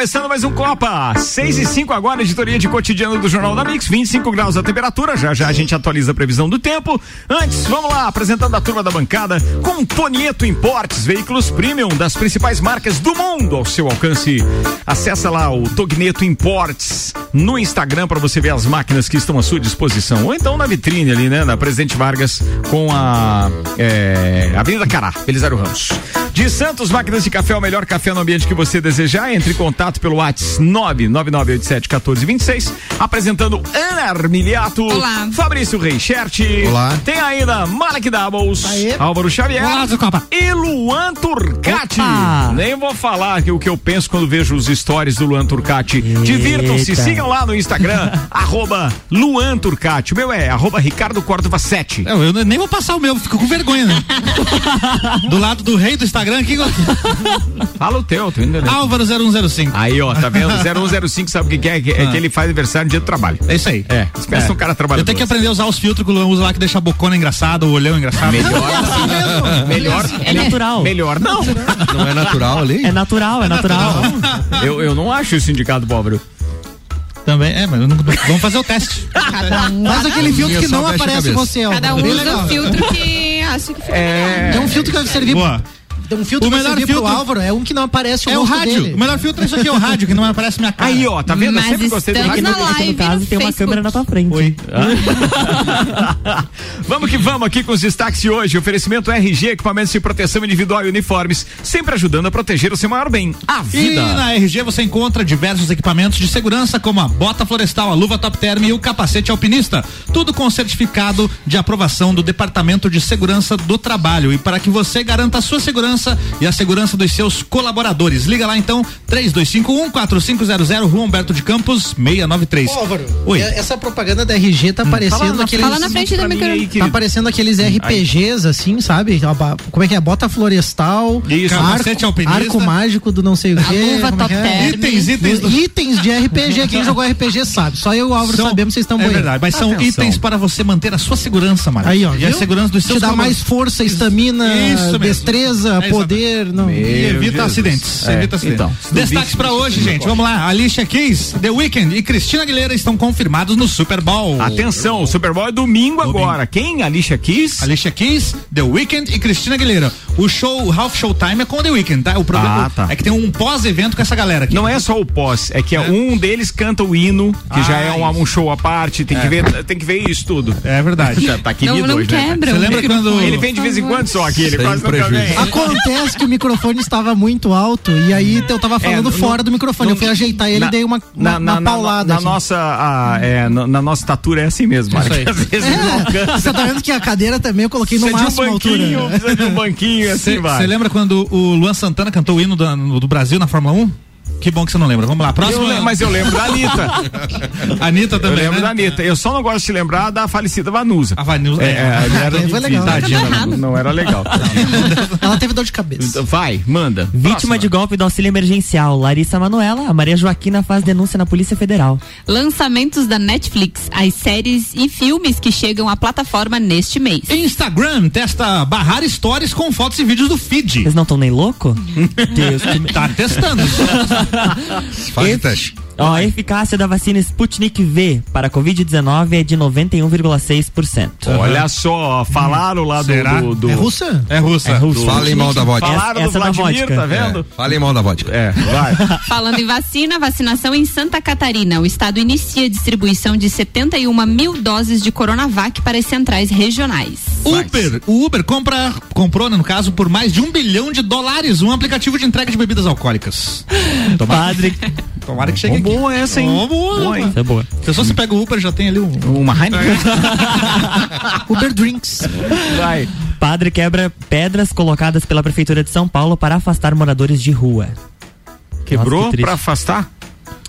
Começando mais um Copa. 6 e 5 agora, editoria de cotidiano do Jornal da Mix. 25 graus a temperatura. Já já a gente atualiza a previsão do tempo. Antes, vamos lá, apresentando a turma da bancada com Tonieto Importes, veículos premium das principais marcas do mundo ao seu alcance. Acessa lá o Togneto Importes no Instagram para você ver as máquinas que estão à sua disposição. Ou então na vitrine ali, né? Na Presidente Vargas com a é, Avenida Cará, Belisário Ramos. De Santos, máquinas de café, o melhor café no ambiente que você desejar. Entre em contato pelo WhatsApp 999871426. Apresentando Ana Armiliato. Olá. Fabrício Reichert. Olá. Tem ainda Malek Doubles. Aê. Álvaro Xavier. Olá, Copa. E Luan Turcati. Opa. Nem vou falar que o que eu penso quando vejo os stories do Luan Turcati. Divirtam-se, sigam lá no Instagram, arroba Luan Turcati. O meu é arroba Ricardo Córdova 7. Eu, eu nem vou passar o meu, fico com vergonha, né? do lado do rei do Instagram aqui, Fala o teu, tu ainda Álvaro 0105. Aí, ó, tá vendo? 0105 sabe o que, que é? Que- É Ah. que ele faz aniversário no dia do trabalho. É isso aí. É, pensa um cara trabalhador. Eu tenho que aprender a usar os filtros que o Luan usa lá que deixa a bocona engraçada, o olhão engraçado. Melhor, melhor, É natural. melhor não. Não é natural ali? É natural, é natural. Eu, eu não acho isso indicado, pobre. Também, é, mas eu não- vamos fazer o teste. Faz aquele filtro que não aparece você, ó. Cada um usa o filtro que acha que fica É. É um filtro que vai servir. Boa. Um filtro O melhor servir pro filtro- Álvaro é um que não aparece o É o rádio. dele. O melhor filtro é isso aqui, é o rádio, que não aparece minha cara. Aí, ó, tá vendo? Eu Mas sempre gostei do rádio. na Aqui live no caso no tem uma câmera na tua frente. Oi. vamos que vamos aqui com os destaques de hoje. Oferecimento RG, equipamentos de proteção individual e uniformes, sempre ajudando a proteger o seu maior bem, a E vida. na RG você encontra diversos equipamentos de segurança, como a bota florestal, a luva top term e o capacete alpinista. Tudo com certificado de aprovação do Departamento de Segurança do Trabalho. E para que você garanta a sua segurança e a segurança dos seus colaboradores. Liga lá então, 3251-4500, Rua Humberto de Campos, 693. Ô, Álvaro, Oi. essa propaganda da RG tá parecendo aqueles. Fala na frente mim microfone. aí, Tá querido. parecendo aqueles RPGs, assim, sabe? A Como é que é? Bota florestal, Isso. Arco, arco mágico do não sei o A quê. luva como é top que é? Itens, itens do... Itens de RPG. Quem jogou RPG sabe. Só eu e o Álvaro São- sabemos, vocês estão É boiando. verdade, mas são Atenção. itens para você manter a sua segurança, Mário. Aí, ó. E a viu? segurança dos seus Te dá mais força, estamina, destreza, É, poder. Não. E evita Jesus. acidentes. É, evita acidentes. então, Destaques pra hoje, gente. Vamos lá. Alicia Keys, The Weeknd e Cristina Aguilera estão confirmados no Super Bowl. Atenção, o Super Bowl é domingo, Domingo. agora. Quem? Alicia Keys? Alicia Keys, The Weeknd e Cristina Aguilera. O show, o Half Showtime é com The Weeknd, tá? O problema Ah, tá. é que tem um pós-evento com essa galera aqui. Não é só o pós, é que é. um deles canta o hino, que já Ah, é um, um show à parte, tem que ver, tem que ver isso tudo. É verdade. Já tá Não, querido não hoje, né? quebra. Você o lembra quando- Ele vem de vez em quando só aqui, ele Sem quase nunca prejuízo. vem. Acontece que o microfone estava muito alto e aí eu tava falando no- fora do microfone. eu fui ajeitar ele e dei uma, uma, uma paulada. Na, assim. nossa, ah, é, na, na nossa estatura é assim mesmo, Marcos. aí. Às vezes não É, alcança. você tá vendo que a cadeira também eu coloquei no Precisa de um máximo altura. banquinho, precisa de um banquinho, assim vai. Você lembra quando o Luan Santana cantou o hino da- do Brasil na Fórmula 1? Que bom que você não lembra. Vamos lá, Eu próximo. lembro, mas eu lembro da Anitta. Anitta Eu também. lembro né? da Anitta. Eu só não gosto de lembrar da falecida Vanusa. A Vanilza. É, é, ali era Foi legal. Tadinha, não, não era legal. Ela teve dor de cabeça. Então, Vai, manda. Vítima Próxima. de golpe do auxílio emergencial, Larissa Manuela, a Maria Joaquina faz denúncia na Polícia Federal. Lançamentos da Netflix, as séries e filmes que chegam à plataforma neste mês. Instagram testa barrar stories com fotos e vídeos do feed. Vocês não estão nem louco? Deus que. Tá testando. Esse- teste. Ó, a eficácia da vacina Sputnik V para a Covid-19 é de 91,6%. Olha só, falaram lá do. Será? do, do- É russa? É russa. É russo. Falem mal da vodka. Falaram Essa do da Vladimir, vodka. tá vendo? É, Falem mal da vodka. É, vai. Falando em vacina, vacinação em Santa Catarina. O estado inicia a distribuição de 71 mil doses de Coronavac para as centrais regionais. Uber, o Uber compra, comprou, né, no caso, por mais de um bilhão de dólares um aplicativo de entrega de bebidas alcoólicas. Tomara, Padre. tomara que chegue aqui. Boa essa, hein? Boa. Boa, hein? É boa. Se você pega o Uber, já tem ali um. Uma Heineken. Uber Drinks. Vai. Padre quebra pedras colocadas pela Prefeitura de São Paulo para afastar moradores de rua. Quebrou que pra afastar?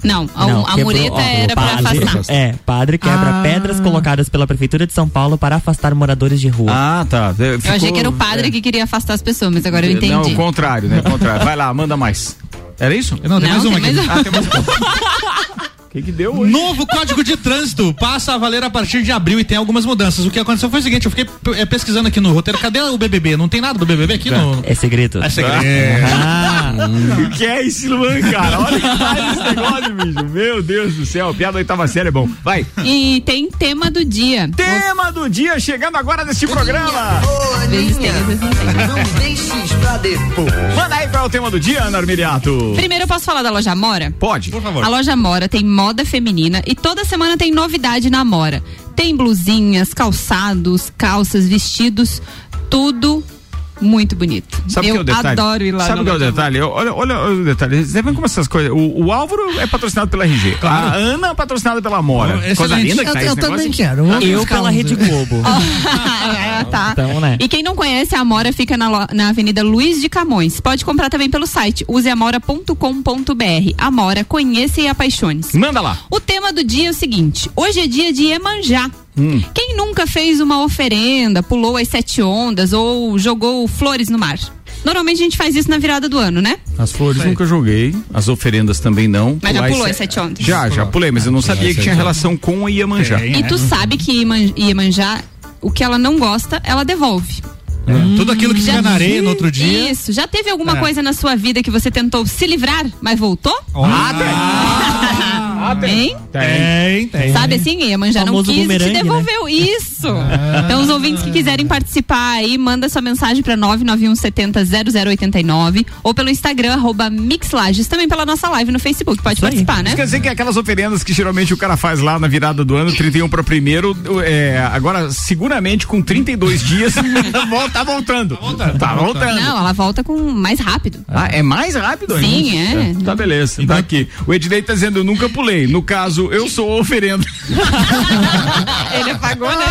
Não, a, Não, a quebrou, mureta ó, era para afastar. É, padre quebra Ah. pedras colocadas pela Prefeitura de São Paulo para afastar moradores de rua. Ah, tá. Eu achei que era o padre que queria afastar as pessoas, mas agora eu Não, entendi. o contrário, né? O contrário. Vai lá, manda mais. Era isso? Não, tem mais uma aqui. mais um. Ah, tem mais O que que deu hoje? Novo código de trânsito passa a valer a partir de abril e tem algumas mudanças. O que aconteceu foi o seguinte, eu fiquei eh, pesquisando aqui no roteiro, cadê o BBB? Não tem nada do BBB aqui no... É segredo. É segredo. Ah, O que é esse Luan, cara? Olha que faz esse negócio, bicho. Meu Deus do céu. Piada oitava série é bom. Vai. E tem tema do dia. Tema do dia chegando agora neste programa. Às vezes tem, vezes não tem. Não deixes pra depois. Manda aí qual é o tema do dia, Ana Armiliato. Primeiro eu posso falar da loja Amora? Pode. Por favor. A loja Amora tem moda feminina e toda semana tem novidade na Amora. Tem blusinhas, calçados, calças, vestidos, tudo muito bonito. Sabe o eu que é o detalhe? adoro ir lá Sabe o que é o detalhe? Eu- Olha, olha o detalhe. Vocês vê como essas coisas. O, o Álvaro é patrocinado pela RG. A Ana é patrocinada pela Amora. Excelente. Coisa linda que Eu, tá eu esse também quero. Eu buscar pela Rede Globo. Ah, tá. Então, né? E quem não conhece, a Amora fica na, na Avenida Luiz de Camões. Pode comprar também pelo site useamora.com.br. Amora, conheça e apaixone-se. Manda lá. O tema do dia é o seguinte: hoje é dia de Iemanjá. Quem nunca fez uma oferenda, pulou as sete ondas ou jogou flores no mar? Normalmente a gente faz isso na virada do ano, né? As flores nunca joguei, as oferendas também não. Mas já Pular pulou esse- as sete ondas? Já, já pulei, mas eu não sabia que tinha relação com a Iemanjá. Tem, E é. tu sabe que Ieman- Iemanjá, o que ela não gosta, ela devolve. Tudo aquilo que fica na areia no outro dia. Isso. Já teve alguma É. coisa na sua vida que você tentou se livrar, mas voltou? Ah, Hein? tem, tem. Sabe assim, Iemanjá não quis e né? devolveu. Isso. Então, os ouvintes que quiserem participar aí, manda sua mensagem pra 991700089 ou pelo Instagram, arroba Mixlages, também pela nossa live no Facebook. Pode Isso aí. participar, né? Isso quer dizer que aquelas oferendas que geralmente o cara faz lá na virada do ano, 31 para primeiro, é, agora seguramente com 32 dias, vol- tá voltando. Tá voltando. Tá voltando. Não, ela volta com mais rápido. Ah, é mais rápido ainda? Sim, é. Tá beleza, tá aqui. O Ednei tá dizendo, eu nunca pulei. No caso, eu sou oferenda. Ele apagou, né?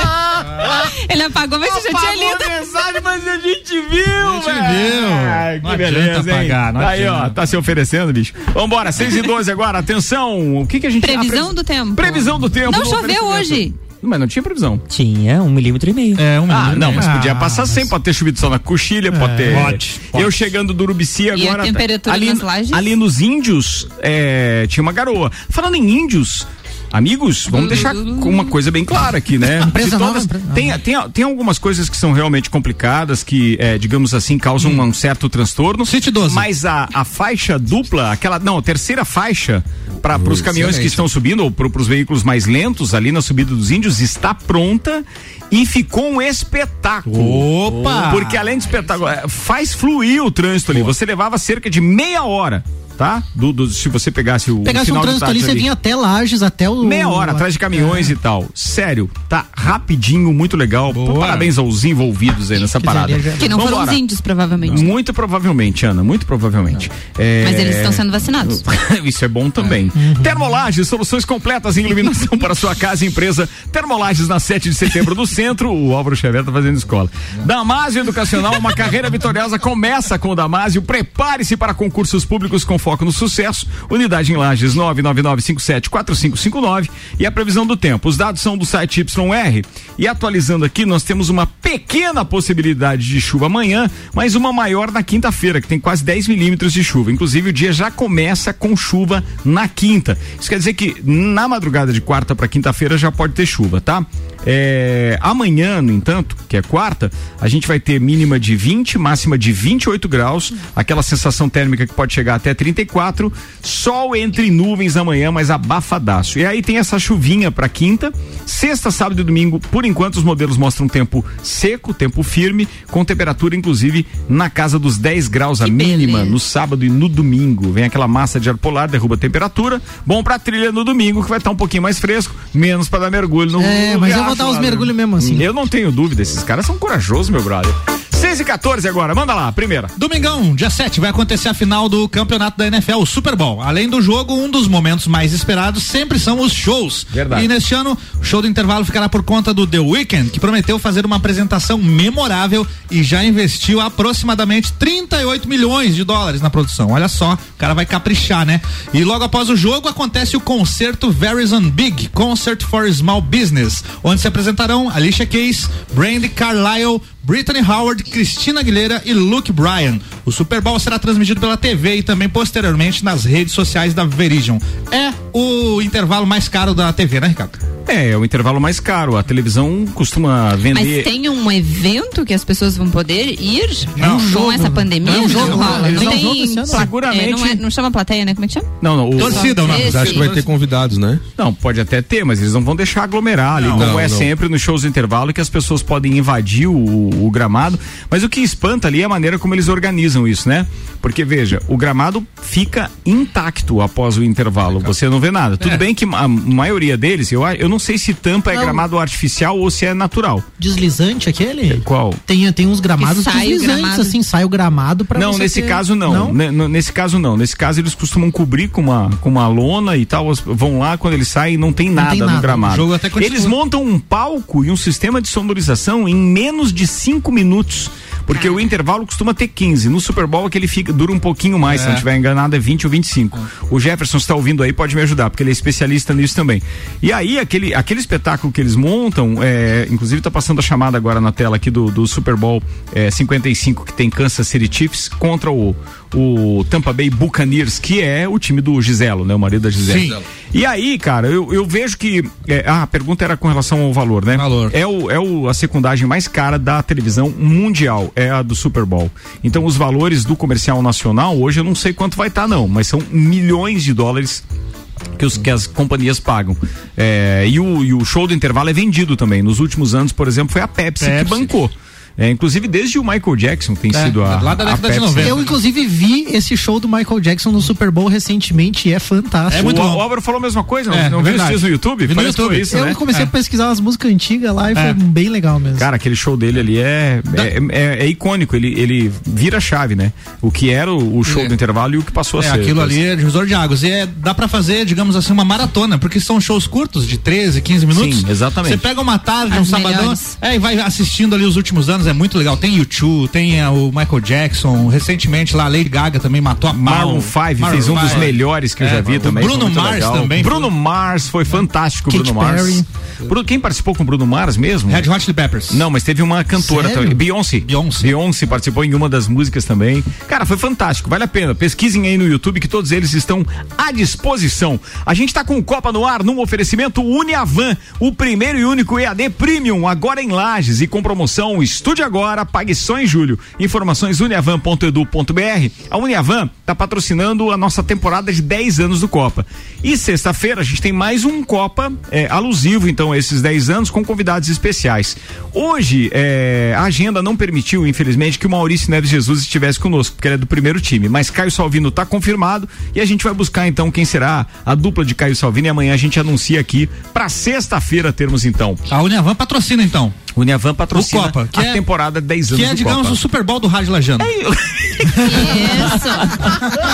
Ele apagou, mas você já tinha lido. a mensagem, mas a gente viu, gente velho. viu. Ai, Não que adianta beleza, hein? apagar, não Aí, ó, adianta. tá se oferecendo, bicho. Vambora, 6 e 12 agora, atenção. O que que a gente... Previsão do tempo. Previsão do tempo. Não no choveu oferecimento. hoje. Mas não tinha previsão. Tinha um milímetro e meio. É, um Ah, minuto, não, né? mas podia Ah, passar sem, pode ter chovido só na coxilha, pode ter. Pode, pode. Eu chegando do Urubici a agora. temperatura ali, nas lajes? ali nos índios, é, tinha uma garoa. Falando em índios. Amigos, vamos deixar com uma coisa bem clara aqui, né? Empresa nova, todas- empresa- tem, tem, tem algumas coisas que são realmente complicadas, que, é, digamos assim, causam um certo transtorno. City 12. Mas a, a faixa dupla, aquela. Não, a terceira faixa para os caminhões que estão subindo, ou para os veículos mais lentos ali na subida dos índios, está pronta e ficou um espetáculo. Opa! Porque além de espetáculo, faz fluir o trânsito ali. Você levava cerca de meia hora, tá? Do, do- se você pegasse o Pegasse um final de trânsito ali, tarde você vinha até Lages, até o. Meia hora atrás de caminhões e tal. Sério, tá rapidinho, muito legal. Boa. Parabéns aos envolvidos aí nessa Quiseria parada. já- Que não foram Vambora. os índios, provavelmente. Muito provavelmente, Ana, muito provavelmente. É, Mas eles estão sendo vacinados. Isso é bom também. Termolages, soluções completas em iluminação para sua casa e empresa. Termolages na 7 de setembro do centro. O Álvaro Xavier tá fazendo escola. Damásio Educacional, uma carreira vitoriosa começa com o Damásio. Prepare-se para concursos públicos com foco no sucesso. Unidade em Lages 999574559 e a previsão do tempo. Os dados são do site YR. E atualizando aqui, nós temos uma pequena possibilidade de chuva amanhã, mas uma maior na quinta-feira, que tem quase 10 milímetros de chuva. Inclusive, o dia já começa com chuva na quinta. Isso quer dizer que na madrugada de quarta para quinta-feira já pode ter chuva, tá? É, amanhã, no entanto, que é quarta, a gente vai ter mínima de 20, máxima de 28 graus, aquela sensação térmica que pode chegar até 34, sol entre nuvens amanhã, mas abafadaço. E aí tem essa chuvinha para quinta, sexta, sábado e domingo, por enquanto os modelos mostram tempo seco, tempo firme, com temperatura inclusive na casa dos 10 graus a Que mínima beleza. no sábado e no domingo. Vem aquela massa de ar polar, derruba a temperatura. Bom pra trilha no domingo, que vai estar um pouquinho mais fresco, menos para dar mergulho no É, mas eu vou dar uns mergulhos mesmo assim. Eu não tenho dúvida, esses caras são corajosos, meu brother. 6 e 14 agora, manda lá, primeira. Domingão, dia 7, vai acontecer a final do campeonato da NFL, o Super Bowl. Além do jogo, um dos momentos mais esperados sempre são os shows. Verdade. E neste ano, o show do intervalo ficará por conta do The Weeknd, que prometeu fazer uma apresentação memorável e já investiu aproximadamente 38 milhões de dólares na produção. Olha só, o cara vai caprichar, né? E logo após o jogo acontece o concerto Verizon Big Concert for Small Business, onde se apresentarão Alicia Keys, Brandy Carlisle, Brittany Howard, Christina Aguilera e Luke Bryan. O Super Bowl será transmitido pela TV e também posteriormente nas redes sociais da Veridion. É o intervalo mais caro da TV, né, Ricardo? É, é o intervalo mais caro. A televisão costuma vender. Mas tem um evento que as pessoas vão poder ir Não, com jogo, essa pandemia? não, jogo, rola. eles Não não tem Seguramente- é, não, é- não chama plateia, né? Como é que chama? Não, não. O... Torcida, não. Esse- Acho que vai ter convidados, né? Não, pode até ter, mas eles não vão deixar aglomerar ali, Não, como não, é não. sempre nos shows do intervalo, que as pessoas podem invadir o, o gramado. Mas o que espanta ali é a maneira como eles organizam isso, né? Porque, veja, o gramado fica intacto após o intervalo. Você não vê nada. Tudo bem que a maioria deles, eu, eu não sei se tampa é Não. gramado artificial ou se é natural. Deslizante aquele? Qual? Tem, tem uns gramados Que sai deslizantes, gramado. assim, sai o gramado pra Não, você nesse ter- caso não. Ne- n- Nesse caso não. Nesse caso eles costumam cobrir com uma, com uma lona e tal. Vão lá quando eles saem não tem nada tem no nada. gramado. O jogo até continua. eles montam um palco e um sistema de sonorização em menos de cinco minutos. Porque o intervalo costuma ter 15. No Super Bowl é que ele fica, dura um pouquinho mais, se não estiver enganado, é 20 ou 25. O Jefferson está ouvindo aí, pode me ajudar, porque ele é especialista nisso também. E aí, aquele, aquele espetáculo que eles montam, é, inclusive está passando a chamada agora na tela aqui do, do Super Bowl é, 55, que tem Kansas City Chiefs contra o, o Tampa Bay Buccaneers, que é o time do Giselo, né? O marido da Gisele. Sim. E aí, cara, eu, eu vejo que. é, ah, a pergunta era com relação ao valor, né? Valor. É, o, é o, a secundagem mais cara da televisão mundial, é a do Super Bowl. Então, os valores do comercial nacional, hoje eu não sei quanto vai estar, não, mas são milhões de dólares. Que, os, que as companhias pagam. É, e, o, e o show do intervalo é vendido também. Nos últimos anos, por exemplo, foi a Pepsi, que Pepsi. bancou. É, inclusive, desde o Michael Jackson tem É, sido a. lá da a década de Pepsi. 90. Eu, inclusive, vi esse show do Michael Jackson no Super Bowl recentemente e é fantástico. É muito o, bom. o Álvaro falou a mesma coisa, não, É, não viu verdade. isso no YouTube? Vi no YouTube. Isso, eu né? comecei É. a pesquisar umas músicas antigas lá e É. foi bem legal mesmo. Cara, aquele show dele ali é, é, é- é icônico, ele, ele vira a chave, né? O que era o, o show É. do intervalo e o que passou a É, ser. aquilo Pois. ali é divisor de águas. E é, dá pra fazer, digamos assim, uma maratona, porque são shows curtos, de 13, 15 minutos. Sim, exatamente. Você pega uma tarde, um As sabadão, melhores. é, e vai assistindo ali os últimos anos, é muito legal. Tem U2, tem ah, o Michael Jackson, recentemente lá a Lady Gaga também matou a pau. Maroon 5 fez um dos melhores que eu É, já vi o também. Bruno Mars legal. também. Bruno Mars foi fantástico, Katy Bruno Mars. Perry. Bruno- quem participou com o Bruno Mars mesmo? Red Hot Chili Peppers. Não, mas teve uma cantora Sério? também. Beyoncé. Beyoncé. Beyoncé participou em uma das músicas também. Cara, foi fantástico, vale a pena. Pesquisem aí no YouTube que todos eles estão à disposição. A gente tá com o Copa no ar num oferecimento Uniavan, o primeiro e único EAD Premium, agora em Lages e com promoção Estude Agora, pague só em julho. Informações uniavan.edu.br. A Uniavan tá patrocinando a nossa temporada de 10 anos do Copa. E sexta-feira a gente tem mais um Copa é, alusivo, então, esses 10 anos com convidados especiais. Hoje, é, a agenda não permitiu, infelizmente, que o Maurício Neves Jesus estivesse conosco, porque ele é do primeiro time. Mas Caio Salvino está confirmado e a gente vai buscar então quem será a dupla de Caio Salvino e amanhã a gente anuncia aqui para sexta-feira termos então. A Uniavan patrocina então. O Uniavan patrocina O Copa, que a é- temporada 10 anos Que é, do digamos, Copa. o Super Bowl do Rádio Lajano. Isso.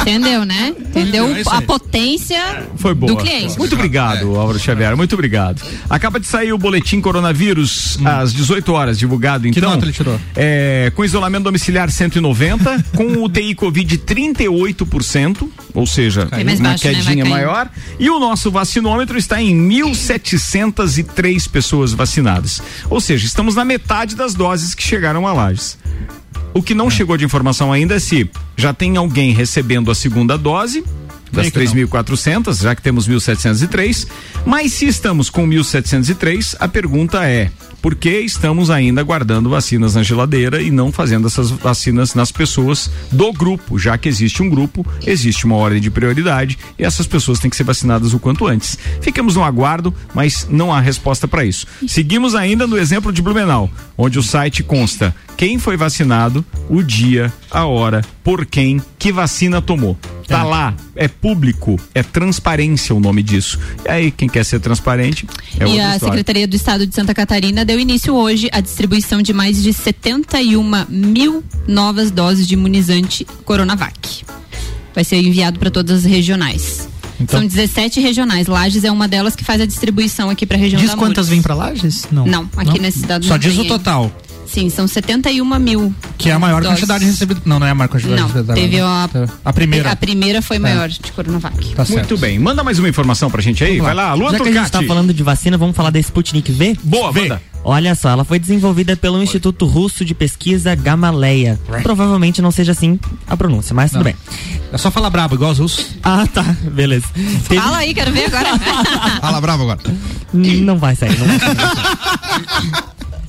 Entendeu, né? Entendeu É isso a potência Foi boa. do cliente. Muito obrigado, Álvaro Xavier. Muito obrigado. Acaba de sair o boletim coronavírus às 18 horas, divulgado então. Hum. nota ele tirou? É, com isolamento domiciliar 190, com UTI Covid 38%, ou seja, mais uma baixo, né? Quedinha caindo. maior. E o nosso vacinômetro está em 1.703 pessoas vacinadas. Ou seja, estamos na metade das doses que chegaram a Lages. O que não chegou de informação ainda é se já tem alguém recebendo a segunda dose das Creio que não. 3.400, já que temos 1.703. Mas se estamos com 1.703, a pergunta é: por que estamos ainda guardando vacinas na geladeira e não fazendo essas vacinas nas pessoas do grupo? Já que existe um grupo, existe uma ordem de prioridade e essas pessoas têm que ser vacinadas o quanto antes. Ficamos no aguardo, mas não há resposta para isso. Seguimos ainda no exemplo de Blumenau, onde o site consta quem foi vacinado, o dia, a hora, por quem, que vacina tomou. Tá lá, é público, é transparência o nome disso. E aí, quem quer ser transparente é e outra a história. Secretaria do Estado de Santa Catarina deu início hoje à distribuição de mais de 71 mil novas doses de imunizante Coronavac. Vai ser enviado para todas as regionais. Então- São 17 regionais. Lages é uma delas que faz a distribuição aqui para a região Diz da quantas Mures. vem pra Lages? Não. Não, aqui nesse dado Só não diz tem o aí. total, Sim, são 71 mil. que é a maior doses. quantidade recebida. Não, não é a maior quantidade Não, recebida. teve a, A primeira. A primeira foi maior de Coronavac. Tá certo. Muito bem, manda mais uma informação pra gente aí. Vai lá, Luan Já que a gente tá falando de vacina, vamos falar da Sputnik V? Boa, Vê. manda. Olha só, ela foi desenvolvida pelo Instituto Russo de Pesquisa Gamaleya. Provavelmente não seja assim a pronúncia, mas tudo bem. É só falar brabo, igual os russos. Ah, tá, beleza. Teve- Fala aí, quero ver agora. Fala bravo agora. Não vai sair, não vai sair.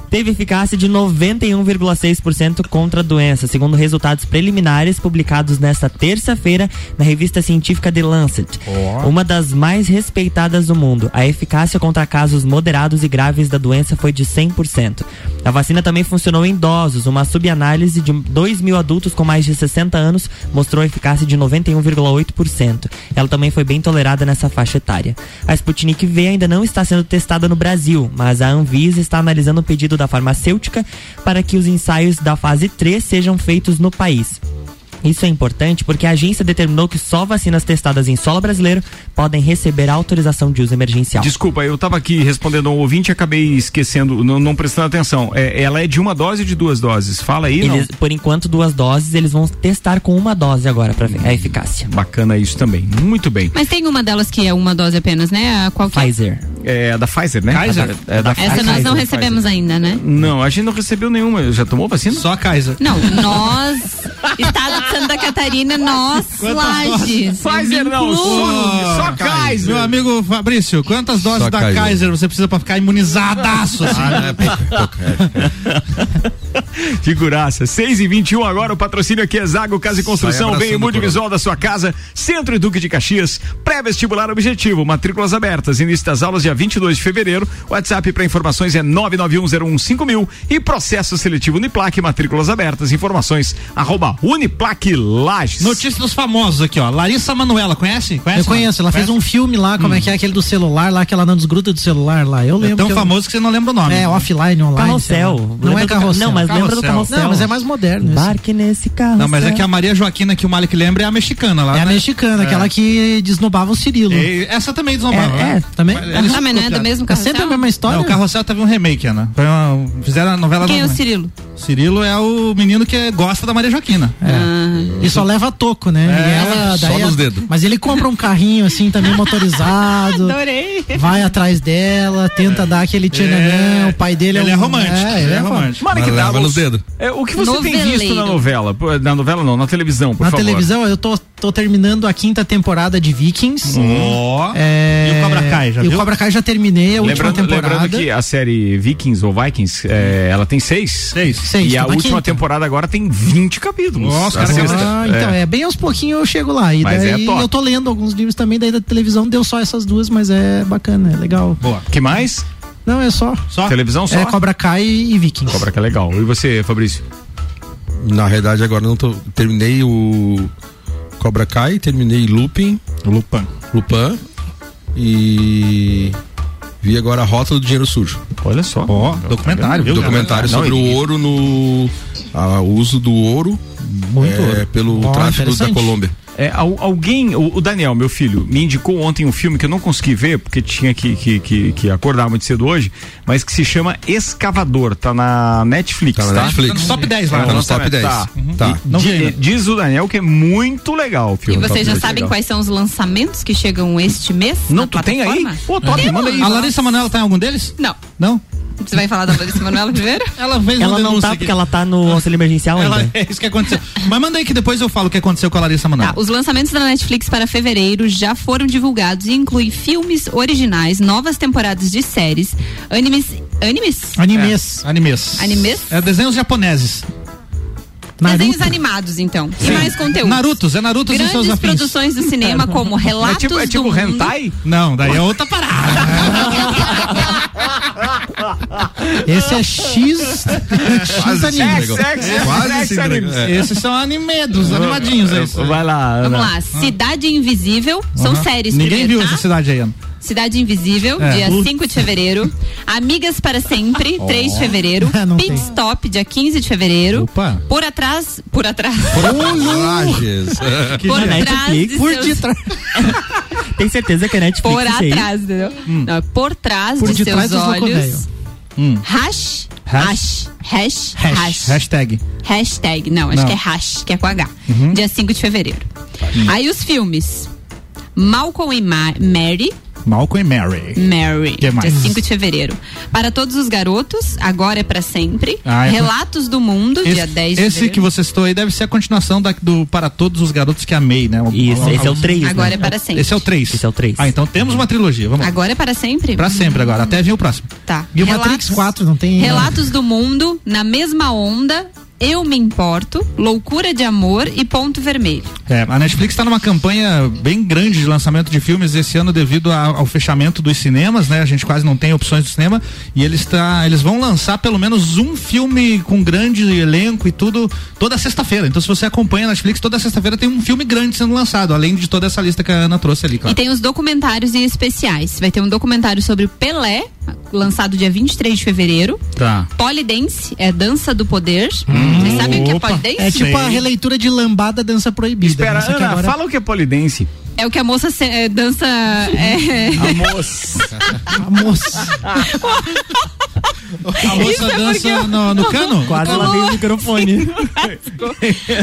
Teve eficácia de 91,6% contra a doença, segundo resultados preliminares publicados nesta terça-feira na revista científica The Lancet, uma das mais respeitadas do mundo. A eficácia contra casos moderados e graves da doença foi de 100%. A vacina também funcionou em idosos. Uma subanálise de 2 mil adultos com mais de 60 anos mostrou eficácia de 91,8%. Ela também foi bem tolerada nessa faixa etária. A Sputnik V ainda não está sendo testada no Brasil, mas a Anvisa está analisando o pedido da farmacêutica para que os ensaios da fase 3 sejam feitos no país. Isso é importante porque a agência determinou que só vacinas testadas em solo brasileiro podem receber autorização de uso emergencial. Desculpa, eu tava aqui respondendo a um ouvinte e acabei esquecendo, não, não prestando atenção. É, ela é de uma dose ou de duas doses? Fala aí, Eles, por enquanto, duas doses, eles vão testar com uma dose agora para ver a eficácia. Bacana isso também. Muito bem. Mas tem uma delas que é uma dose apenas, né? A Qual que é? Pfizer. É a da Pfizer, né? Kaiser? É da Essa nós não recebemos ainda, né? Não, a gente não recebeu nenhuma. Já tomou vacina? Só a Kaiser. Não, nós, Estado de Santa Catarina, nós, Lages. Pfizer não, só, só Kaiser. Meu amigo Fabrício, quantas doses Só da Kaiser. Kaiser você precisa pra ficar imunizadaço? assim? Ah, é pouco, pouco. Figuraça. 6 e 21 agora, o patrocínio aqui é Zago Casa e Construção. abraçando Vem o multivisual da sua casa, Centro e Duque de Caxias, pré-vestibular objetivo, matrículas abertas, início das aulas dia 22 de fevereiro. WhatsApp para informações é 991015000 e processo seletivo Uniplaque, matrículas abertas, informações arroba Uniplaque Lages. Notícia dos famosos aqui, ó. Larissa Manuela, conhece? conhece Eu conheço, ela fez um filme lá, como é que é aquele do celular lá, que ela não desgruda do celular lá. Eu É lembro. tão que eu- famoso que você não lembra o nome. É, offline, online. Carrossel. Não é carrossel. Não, mas lembra do Carrossel. Não, mas é mais moderno. Embarque nesse carro. Não, mas é que a Maria Joaquina que o Malik lembra é a mexicana lá. É a né? mexicana, aquela que desnubava o Cirilo. E essa também desnobava, É, né? é, Também? Eles Ah, mas não é do mesmo É carrossel? sempre a mesma história? Não, o Carrossel teve um remake, Ana. Foi uma- fizeram a novela Quem é o Cirilo? Cirilo é o menino que gosta da Maria Joaquina. E só leva toco, né? É, e ela, só daí nos a- dedos. Mas ele compra um carrinho assim também motorizado. Adorei. vai atrás dela, tenta dar aquele tchananã, o pai dele Ele é é romântico. É, ele é romântico. Mara, que Mas leva nos dedos. É, o que você tem visto Noveleiro. na novela? Na novela não, na televisão, por Na favor. televisão, eu tô, tô terminando a quinta temporada de Vikings. Ó. É, E o Cobra Kai, já E viu? o Cobra Kai já terminei a última Lembrando, temporada. lembrando que a série Vikings ou Vikings, é, ela tem seis. Seis. Seis, e a na última quinta. temporada agora tem 20 capítulos. Nossa, cara. Ah, então, é. bem aos pouquinhos eu chego lá. E Mas é daí eu tô lendo alguns livros também, daí da televisão deu só essas duas, mas é bacana, é legal. Boa. que mais? Não, é só. Só? Televisão só? É Cobra Kai e Vikings. Cobra que é legal. E você, Fabrício? Na realidade, agora não tô. Terminei o Cobra Kai, terminei Lupin, Lupin. Lupin e vi agora a Rota do Dinheiro Sujo. Olha só. Ó, documentário, viu? Documentário Não, sobre e- o ouro no. a- o uso do ouro Muito é, ouro. pelo tráfico da. Colômbia. É, al- alguém, o, o Daniel, meu filho, me indicou ontem um filme que eu não consegui ver, porque tinha que, que, que, que acordar muito cedo hoje, mas que se chama Escavador, tá na Netflix, Tá tá? na Netflix. Tá no top 10 lá. Tá Tá nos top 10. Tá. Tá. Não Di- vi ainda. diz o Daniel que é muito legal o E filme. vocês já sabem legal. quais são os lançamentos que chegam este mês? Não, tu tem aí? plataforma? Pô, top, manda aí. A Larissa Manoela tá em algum deles? Não. Não? Você vai falar da Larissa Manoela primeiro? Ela fez Ela não tá aqui. porque ela tá no auxílio emergencial Ela- ainda. é isso que aconteceu. Mas manda aí que depois eu falo o que aconteceu com a Larissa Manoela. Tá, os lançamentos da Netflix para fevereiro já foram divulgados e incluem filmes originais, novas temporadas de séries, animes. Animes? Animes. Animes. Animes? É desenhos japoneses. Naruto. Desenhos animados, então. E mais conteúdo. Narutos, é Narutos e seus Grandes afins. produções do cinema como É Relatos tipo, é do tipo Mundo. hentai? Não, daí é outra parada. Esse é X. X anime. Sex, sex, sex, Quase animes. negócio. É. Esses são animedos, animadinhos é isso. Vai lá, Ana. Vamos lá, Cidade Invisível, são Aham. séries Ninguém primeiro, viu tá? essa cidade aí, Ana. Cidade Invisível, É. dia Uh. 5 de fevereiro. Amigas para Sempre, 3 de fevereiro. Não Pit tem. Stop, dia 15 de fevereiro. Opa. Por atrás. Por atrás. Por trás Netflix, de Por seus- detrás. Tem certeza que é Netflix Por atrás, entendeu? Não, por trás Por de detrás seus olhos. velho. Hash. Hash? Hash. Hash. Hash. Hash. Hashtag. Hashtag. Não, acho Não. que é hash, que é com H. Dia 5 de fevereiro. Hum. Aí os filmes. Malcolm e Ma- Mary. Malcolm e Mary. Mary, Que mais? dia 5 de fevereiro. Para todos os garotos, agora é pra sempre. Ah, é- Relatos do Mundo, dia 10 de esse fevereiro. que você citou aí deve ser a continuação da- do Para Todos os Garotos que Amei, né? Isso, esse é o 3. Agora né? é para sempre. Esse é o 3. Esse é o 3. Ah, então temos uma trilogia. Vamos lá. Agora é para sempre? Pra sempre agora. Até vir o próximo. Tá. E o Matrix 4 não tem. Relatos do Mundo, Na Mesma Onda, Eu Me Importo, Loucura de Amor e Ponto Vermelho. É, a Netflix está numa campanha bem grande de lançamento de filmes esse ano devido a- ao fechamento dos cinemas, né? A gente quase não tem opções do cinema e eles tá, eles vão lançar pelo menos um filme com grande elenco e tudo toda sexta-feira. Então se você acompanha a Netflix, toda sexta-feira tem um filme grande sendo lançado, além de toda essa lista que a Ana trouxe ali, E claro. tem os documentários e especiais. Vai ter um documentário sobre o Pelé, lançado dia 23 de fevereiro. Tá. Polidense, é Dança do Poder. Vocês sabem o que é polidense? É tipo Sei. a releitura de Lambada Dança Proibida. Espera, Só que Ana, agora- fala o que é polidense. É o que a moça se- é, dança. é, A moça. A moça. A moça Isso é dança eu- no, no cano? Quase lavei o microfone.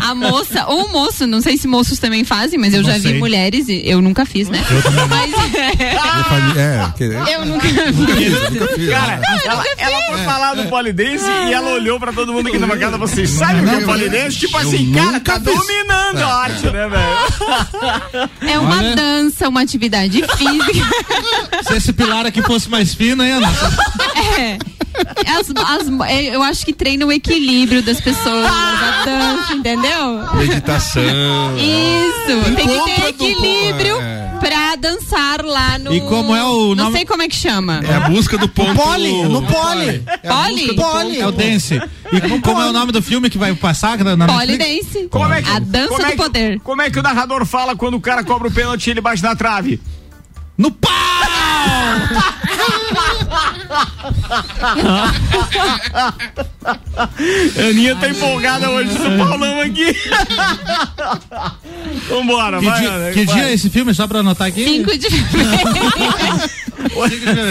a moça, ou moço, não sei se moços também fazem, mas eu Não já vi sei. mulheres, e eu nunca fiz, né? Mas é, Minha família- É, que- eu nunca fiz. Cara, ela, ela foi falar do polidense e ela olhou pra todo mundo aqui na bancada. Vocês sabem o que é polidense? Tipo assim, cara, tá dominando a arte, né, velho? É uma Olha. dança, uma atividade física. Se esse pilar aqui fosse mais fino, hein, Ana? É. As- as- é, eu acho que treina o equilíbrio das pessoas, a dança, entendeu? Meditação. Isso, tem que ter do equilíbrio povo, é. pra dançar lá no. E como é o Não nome- sei como é que chama. É a busca do ponto. Poli, no poli. É Poli? do Poli. É o Dance. E como, como é o nome do filme que vai passar na na Netflix? Polidense. Como é que, A dança como é do que- poder. Como é que o narrador fala quando o cara cobra o pênalti e ele bate na trave? No pau! Aninha tá empolgada hoje, São Paulão aqui. Vambora, Que, vai, dia, Ana, que vai. dia é esse filme, só pra anotar aqui? 5 de fevereiro.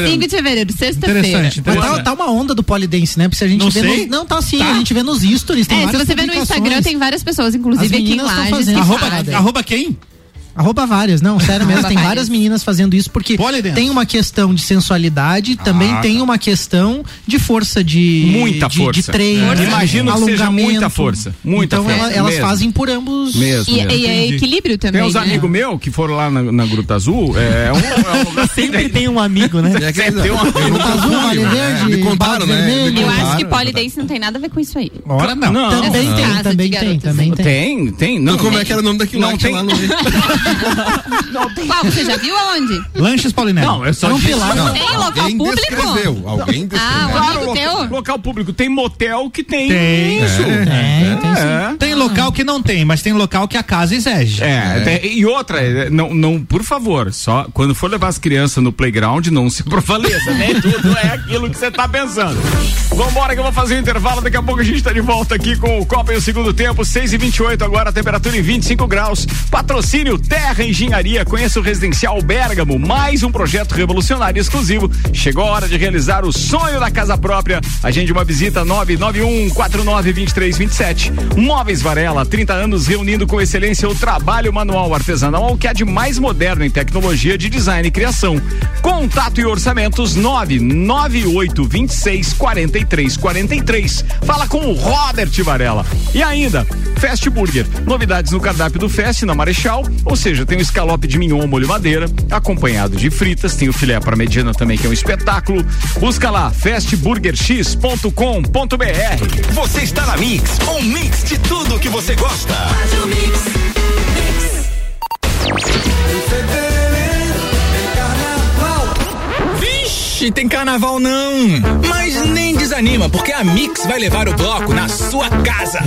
5 de fevereiro, sexta-feira. Interessante, Mas interessante. tá, tá uma onda do polidense, né? Porque se a gente Não vê sei. nos, Não, tá sim, Tá. a gente vê nos stories. Tem É, se você vê no. Instagram, tem várias pessoas, As inclusive aqui em Lages, Arroba, arroba quem? Arroba várias, não, sério mesmo, tem várias. meninas fazendo isso porque Polidense. tem uma questão de sensualidade, também Ah, tem uma questão de força de Muita de, força. de treino, Força. Imagino que seja muita força, muita então força ela- elas mesmo. fazem por ambos. Mesmo, E, mesmo. e é equilíbrio também. Tem uns né? amigos meus que foram lá na, na Gruta Azul. É um. É um lugar Sempre tem um amigo, né? É que- Tem uma- eu nunca Azul, Vale né? Verde, Me contaram, né? Eu acho que polidense não tem nada a ver com isso aí. Ora não. Não. Também tem, também tem, também tem. Tem, tem. Não, como é que era o nome daquilo Não lá tinha tem-? Qual? Você já viu aonde? Lanches Paulinelli. Não, eu só É um pilar. Não. Tem local Alguém público? descreveu. Alguém Ah, descreveu. um Claro, teu? local público. Tem motel que tem. Tem. Isso. É, tem sim. É. Tem local que não tem, mas tem local que a casa exige. É, tem- e outra, é, não, não, por favor, só quando for levar as crianças no playground, não se prevaleça, né? Tudo é aquilo que você tá pensando. Vambora que eu vou fazer o intervalo, daqui a pouco a gente tá de volta aqui com o Copa e o segundo tempo, 6 e 28 agora, temperatura em 25 graus. Patrocínio Terra Engenharia, conheça o Residencial Bergamo, mais um projeto revolucionário exclusivo. Chegou a hora de realizar o sonho da casa própria. Agende uma visita 991 49 23 27. Móveis Varela, 30 anos reunindo com excelência o trabalho manual artesanal que há de mais moderno em tecnologia de design e criação. Contato e orçamentos 998 26 43 43. Fala com o Robert Varela. E ainda, Fast Burger. Novidades no cardápio do Fast na Marechal, ou seja, tem o escalope de mignon molho madeira, acompanhado de fritas, tem o filé para mediana também que é um espetáculo. Busca lá fastburgerx.com.br. Você está na Mix, um mix de tudo que você gosta. Tem carnaval não. Mas nem desanima, porque a Mix vai levar o bloco na sua casa.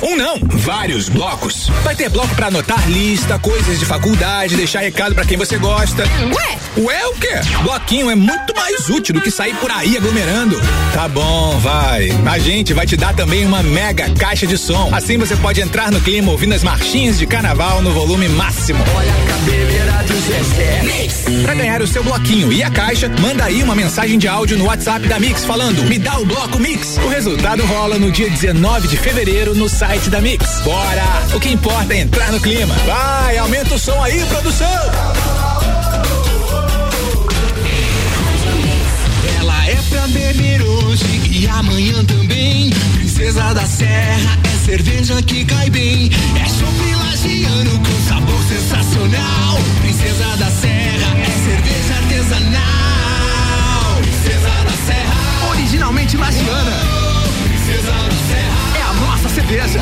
Um não, vários blocos. Vai ter bloco pra anotar lista, coisas de faculdade, deixar recado pra quem você gosta. Ué? Ué o quê? Bloquinho é muito mais útil do que sair por aí aglomerando. Tá bom, vai. A gente vai te dar também uma mega caixa de som. Assim você pode entrar no clima ouvindo as marchinhas de carnaval no volume máximo. Olha a cabeleira do Mix. Pra ganhar o seu bloquinho e a caixa, manda aí uma mensagem de áudio no WhatsApp da Mix falando: "Me dá o bloco Mix". O resultado rola no dia 19 de fevereiro no site da Mix. Bora! O que importa é entrar no clima. Vai, aumenta o som aí, produção. Ela é pra beber hoje e amanhã também. Princesa da Serra é cerveja que cai bem. É chopp lagiano com sabor sensacional. Princesa da Serra originalmente lagiana. Princesa da Serra é a nossa cerveja.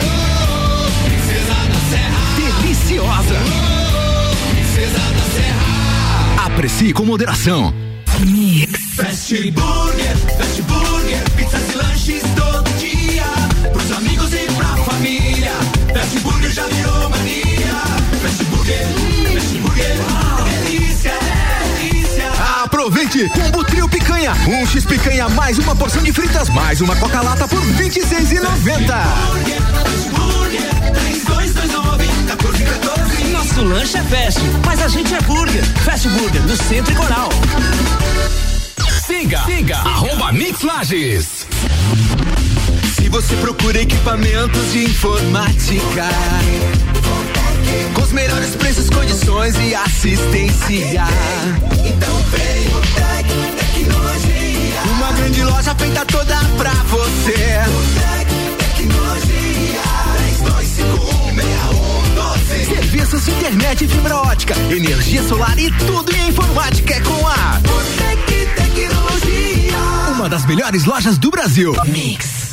Princesa da Serra, deliciosa. Princesa da Serra. Aprecie com moderação. Fast Burger, Fast Burger, pizzas e lanches todo dia. Pros amigos e pra família. Fast Burger já virou mania. Fast Burger, Fast Burger, delícia, delícia. Aproveite! Combo Trio Picanha. Um X Picanha mais uma porção de fritas mais uma Coca-Lata por R$ 26,90. Nosso lanche é fast, mas a gente é burger. Fast Burger, no Centro e Coral. Siga, siga, arroba Mix Lages. Se você procura equipamentos de informática, com os melhores preços, condições e assistência, então vem Tecnologia. Uma grande loja feita toda pra você. Tecnologia, 32516112. Serviços de internet fibra ótica, energia solar e tudo em informática é com a Botec Tecnologia. Uma das melhores lojas do Brasil. Mix.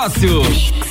negócio.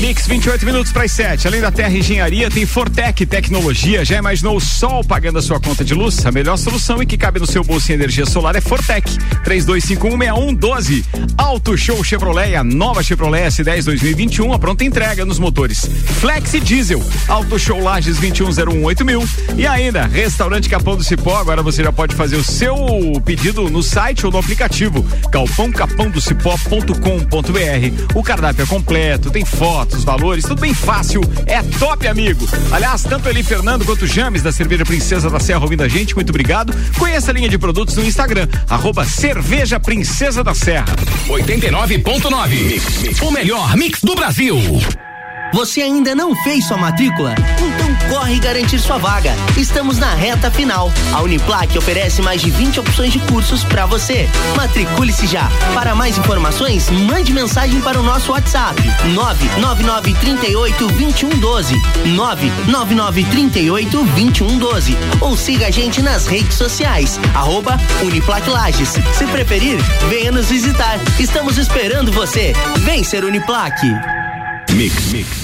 Mix 28 minutos para as 7. Além da Terra Engenharia, tem Fortec Tecnologia. Já imaginou o sol pagando a sua conta de luz? A melhor solução e que cabe no seu bolso em energia solar é Fortec. 32516112. Auto Show Chevrolet, a nova Chevrolet S10 2021, a pronta entrega nos motores. Flexi Diesel, Auto Show Lages 21018000. mil. E ainda, Restaurante Capão do Cipó. Agora você já pode fazer o seu pedido no site ou no aplicativo galpãocapãodocipó.com.br. O cardápio é completo, tem fotos, valores, tudo bem fácil. É top, amigo. Aliás, tanto Eli Fernando quanto James da Cerveja Princesa da Serra ouvindo a gente, muito obrigado. Conheça a linha de produtos no Instagram, arroba Cerveja Princesa da Serra. 89.9. O melhor mix do Brasil. Você ainda não fez sua matrícula? Então corre garantir sua vaga. Estamos na reta final. A Uniplac oferece mais de 20 opções de cursos para você. Matricule-se já. Para mais informações, mande mensagem para o nosso WhatsApp: 99938 2112. 99938 2112. Ou siga a gente nas redes sociais. Arroba Uniplac Lages. Se preferir, venha nos visitar. Estamos esperando você. Vem ser Uniplac. Mix, mix.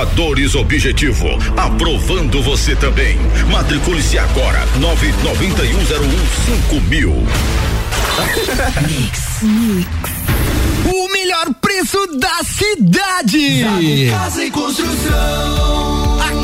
Aprovadores Objetivo, aprovando você também. Matricule-se agora, nove noventa e um zero um cinco mil. O melhor preço da cidade. Casa e Construção.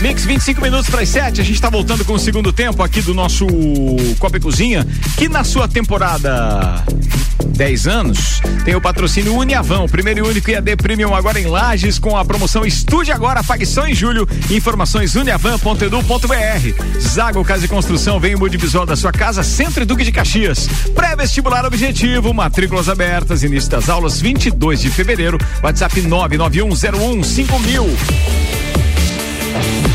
Mix 25 minutos para as 7, a gente está voltando com o segundo tempo aqui do nosso Copa e Cozinha, que na sua temporada 10 anos tem o patrocínio Uniavan, o primeiro e único IAD Premium agora em Lages com a promoção Estude Agora, pague só em julho. Informações uniavan.edu.br. Zago Casa e Construção vem o multivisual da sua casa, Centro Duque de Caxias. Pré-vestibular objetivo, matrículas abertas, início das aulas 22 de fevereiro. WhatsApp 99101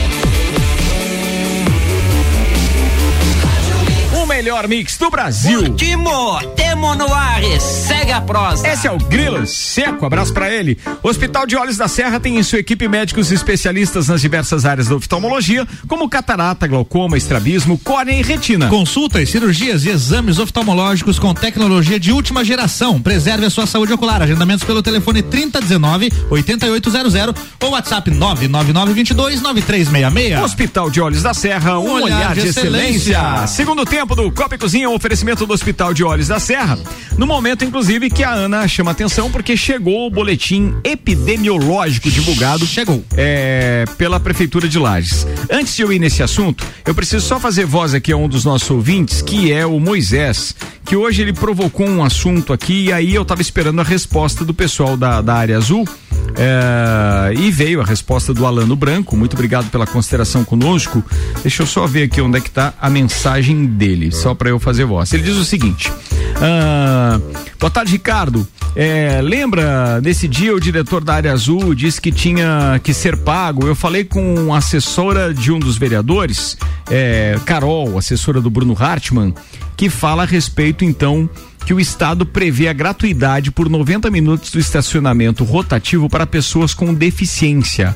melhor mix do Brasil. Último, temo no Ares, segue a prosa. Esse é o Grilo Seco, abraço pra ele. Hospital de Olhos da Serra tem em sua equipe médicos especialistas nas diversas áreas da oftalmologia, como catarata, glaucoma, estrabismo, córnea e retina. Consultas, cirurgias e exames oftalmológicos com tecnologia de última geração. Preserve a sua saúde ocular. Agendamentos pelo telefone 3019 8800 ou WhatsApp 999 22 9366. Hospital de Olhos da Serra, um, olhar, de, excelência. Segundo tempo do Copa e Cozinha, um oferecimento do Hospital de Olhos da Serra. No momento, inclusive, que a Ana chama atenção porque chegou o boletim epidemiológico divulgado. Chegou. É, pela Prefeitura de Lages. Antes de eu ir nesse assunto, eu preciso só fazer voz aqui a um dos nossos ouvintes, que é o Moisés, que hoje ele provocou um assunto aqui e aí eu tava esperando a resposta do pessoal da, da área azul. É, e veio a resposta do Alano Branco. Muito obrigado pela consideração conosco. Deixa eu só ver aqui onde é que tá a mensagem dele, só para eu fazer voz. Ele diz o seguinte: ah, Boa tarde, Ricardo. É, lembra nesse dia o diretor da área azul disse que tinha que ser pago. Eu falei com a assessora de um dos vereadores, é, Carol, assessora do Bruno Hartmann, que fala a respeito então que o Estado prevê a gratuidade por 90 minutos do estacionamento rotativo para pessoas com deficiência.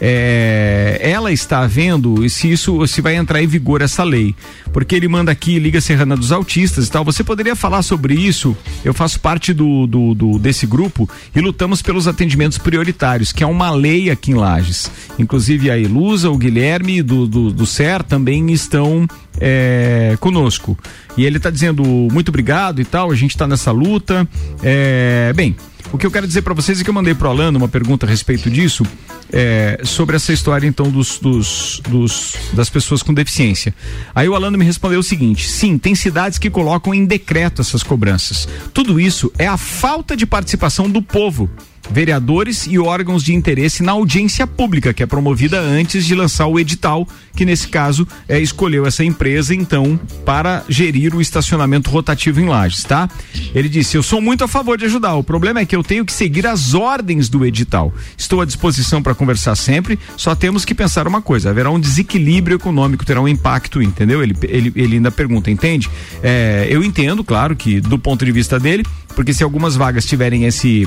É, ela está vendo se isso se vai entrar em vigor essa lei, porque ele manda aqui Liga Serrana dos Autistas e tal. Você poderia falar sobre isso? Eu faço parte do, do, do desse grupo e lutamos pelos atendimentos prioritários, que é uma lei aqui em Lages. Inclusive a Ilusa, o Guilherme do, do, do SER também estão é, conosco. E ele está dizendo muito obrigado e tal, a gente está nessa luta. É, bem, o que eu quero dizer para vocês é que eu mandei pro Alano uma pergunta a respeito disso, é, sobre essa história então dos, dos, dos, das pessoas com deficiência. Aí o Alano me respondeu o seguinte: sim, tem cidades que colocam em decreto essas cobranças. Tudo isso é a falta de participação do povo vereadores e órgãos de interesse na audiência pública, que é promovida antes de lançar o edital, que nesse caso é, escolheu essa empresa, então, para gerir o estacionamento rotativo em Lages, tá? Ele disse: Eu sou muito a favor de ajudar. O problema é que eu tenho que seguir as ordens do edital. Estou à disposição para conversar sempre, só temos que pensar uma coisa: haverá um desequilíbrio econômico, terá um impacto, entendeu? Ele, ele, ele ainda pergunta, entende? É, eu entendo, claro, que do ponto de vista dele, porque se algumas vagas tiverem esse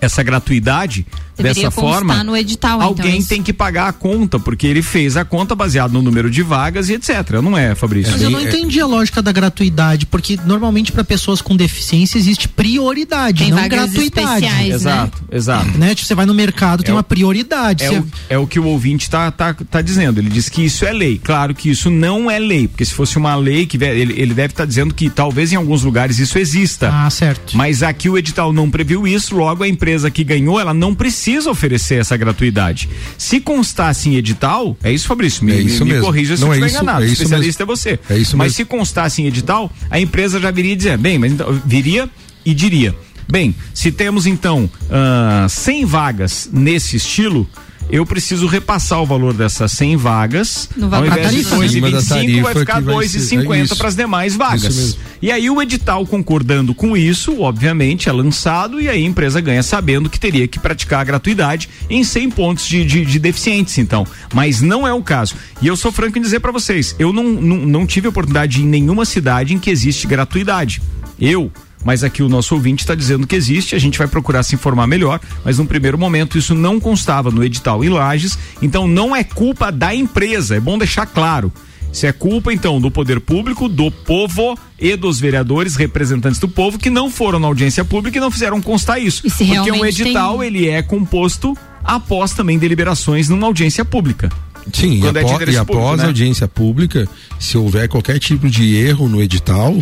essa gratuidade Deveria dessa forma, no edital, então, alguém isso. tem que pagar a conta, porque ele fez a conta baseado no número de vagas e etc. Não é, Fabrício? Mas eu não entendi a lógica da gratuidade, porque normalmente para pessoas com deficiência existe prioridade, Tem não vagas gratuidade. especiais, né? Exato, exato. Né? Tipo, você vai no mercado, tem É o- uma prioridade. É Você- o, é o que o ouvinte tá, tá, tá dizendo. Ele diz que isso é lei. Claro que isso não é lei, porque se fosse uma lei que ele, ele deve estar dizendo que talvez em alguns lugares isso exista. Ah, certo. Mas aqui o edital não previu isso, logo a empresa que ganhou, ela não precisa oferecer essa gratuidade. Se constasse em edital, é isso, Fabrício? Me, É isso me, me corrija se Não, eu é estiver isso- enganado. é especialista é você. É isso Mas mesmo. se constasse em edital, a empresa já viria dizer, bem, mas então, viria e diria. Bem, se temos então ah, 100 vagas nesse estilo, eu preciso repassar o valor dessas 100 vagas, No ao valor invés da de tarifa. 2,25 Acima da vai ficar que vai ser- é 2,50 isso. para as demais vagas. E aí o edital concordando com isso, obviamente, é lançado e aí a empresa ganha sabendo que teria que praticar a gratuidade em 100 pontos de, de, de deficientes, então. Mas não é o caso. E eu sou franco em dizer para vocês, eu não, não, não tive oportunidade em nenhuma cidade em que existe gratuidade. Eu mas aqui o nosso ouvinte está dizendo que existe, a gente vai procurar se informar melhor, mas num primeiro momento isso não constava no edital em Lages, então não é culpa da empresa, é bom deixar claro. Isso é culpa, então, do poder público, do povo e dos vereadores, representantes do povo, que não foram na audiência pública e não fizeram constar isso. E se Porque um edital, tem- ele é composto após também deliberações numa audiência pública. Sim, e, é de apó- interesse e após público, né? a audiência pública, se houver qualquer tipo de erro no edital,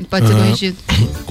Ele pode ser corrigido.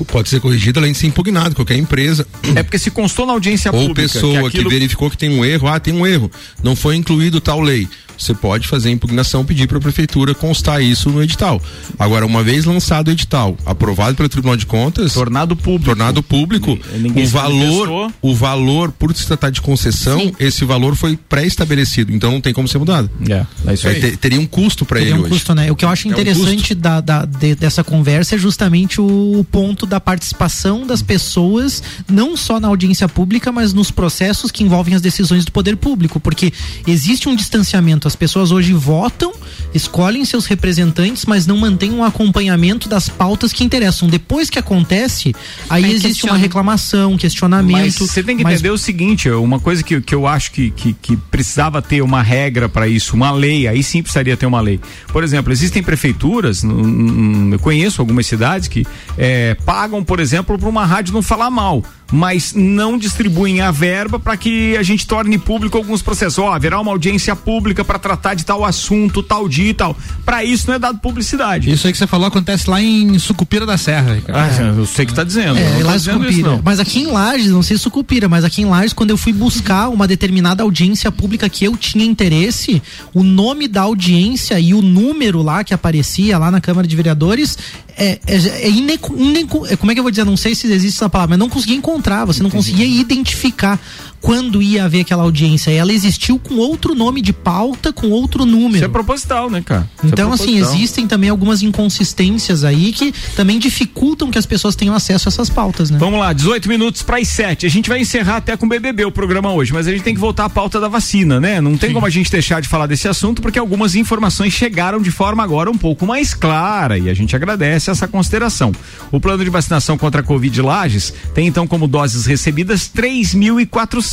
pode ser corrigido além de ser impugnado, qualquer empresa. É porque se constou na audiência Ou pública. pessoa que, aquilo- verificou que tem um erro, ah, tem um erro, não foi incluído tal lei. Você pode fazer a impugnação, pedir para a prefeitura constar isso no edital. Agora, uma vez lançado o edital, aprovado pelo Tribunal de Contas, tornado público, tornado público, Ninguém o valor, o valor por se tratar de concessão, esse valor foi pré-estabelecido, então não tem como ser mudado. É, é isso aí. te- teria um custo para ele um hoje. custo, né? O que eu acho É um interessante da, da- de- dessa conversa é justamente o ponto da participação das pessoas, não só na audiência pública, mas nos processos que envolvem as decisões do poder público, porque existe um distanciamento. As pessoas hoje votam, escolhem seus representantes, mas não mantêm um acompanhamento das pautas que interessam. Depois que acontece, aí Aí existe questiona. uma reclamação, questionamento. Mas você tem que mas- entender o seguinte, uma coisa que, que eu acho que, que, que precisava ter uma regra para isso, uma lei, aí sim precisaria ter uma lei. Por exemplo, existem prefeituras, eu conheço algumas cidades que eh, pagam, por exemplo, para uma rádio não falar mal, mas não distribuem a verba para que a gente torne público alguns processos. Ó, haverá uma audiência pública para tratar de tal assunto, tal dia e tal. Para isso não é dado publicidade. Isso aí que você falou acontece lá em Sucupira da Serra. Ah, eu sei que tá dizendo. É, lá isso, Sucupira. não. Mas aqui em Lages, não sei se Sucupira, mas aqui em Lages, quando eu fui buscar uma determinada audiência pública que eu tinha interesse, o nome da audiência e o número lá que aparecia lá na Câmara de Vereadores é, é, é ineco- ineco- como é que eu vou dizer? Não sei se existe essa palavra, mas não conseguia encontrar, você não conseguia identificar quando ia haver aquela audiência. Ela existiu com outro nome de pauta, com outro número. Isso é proposital, né, cara? Isso é Então, assim, proposital. existem também algumas inconsistências aí que também dificultam que as pessoas tenham acesso a essas pautas, né? Vamos lá, 18 minutos para as 7. A gente vai encerrar até com o BBB o programa hoje, mas a gente tem que voltar à pauta da vacina, né? Não tem como a gente deixar de falar desse assunto porque algumas informações chegaram de forma agora um pouco mais clara e a gente agradece essa consideração. O plano de vacinação contra a Covid Lages tem então como doses recebidas 3.400.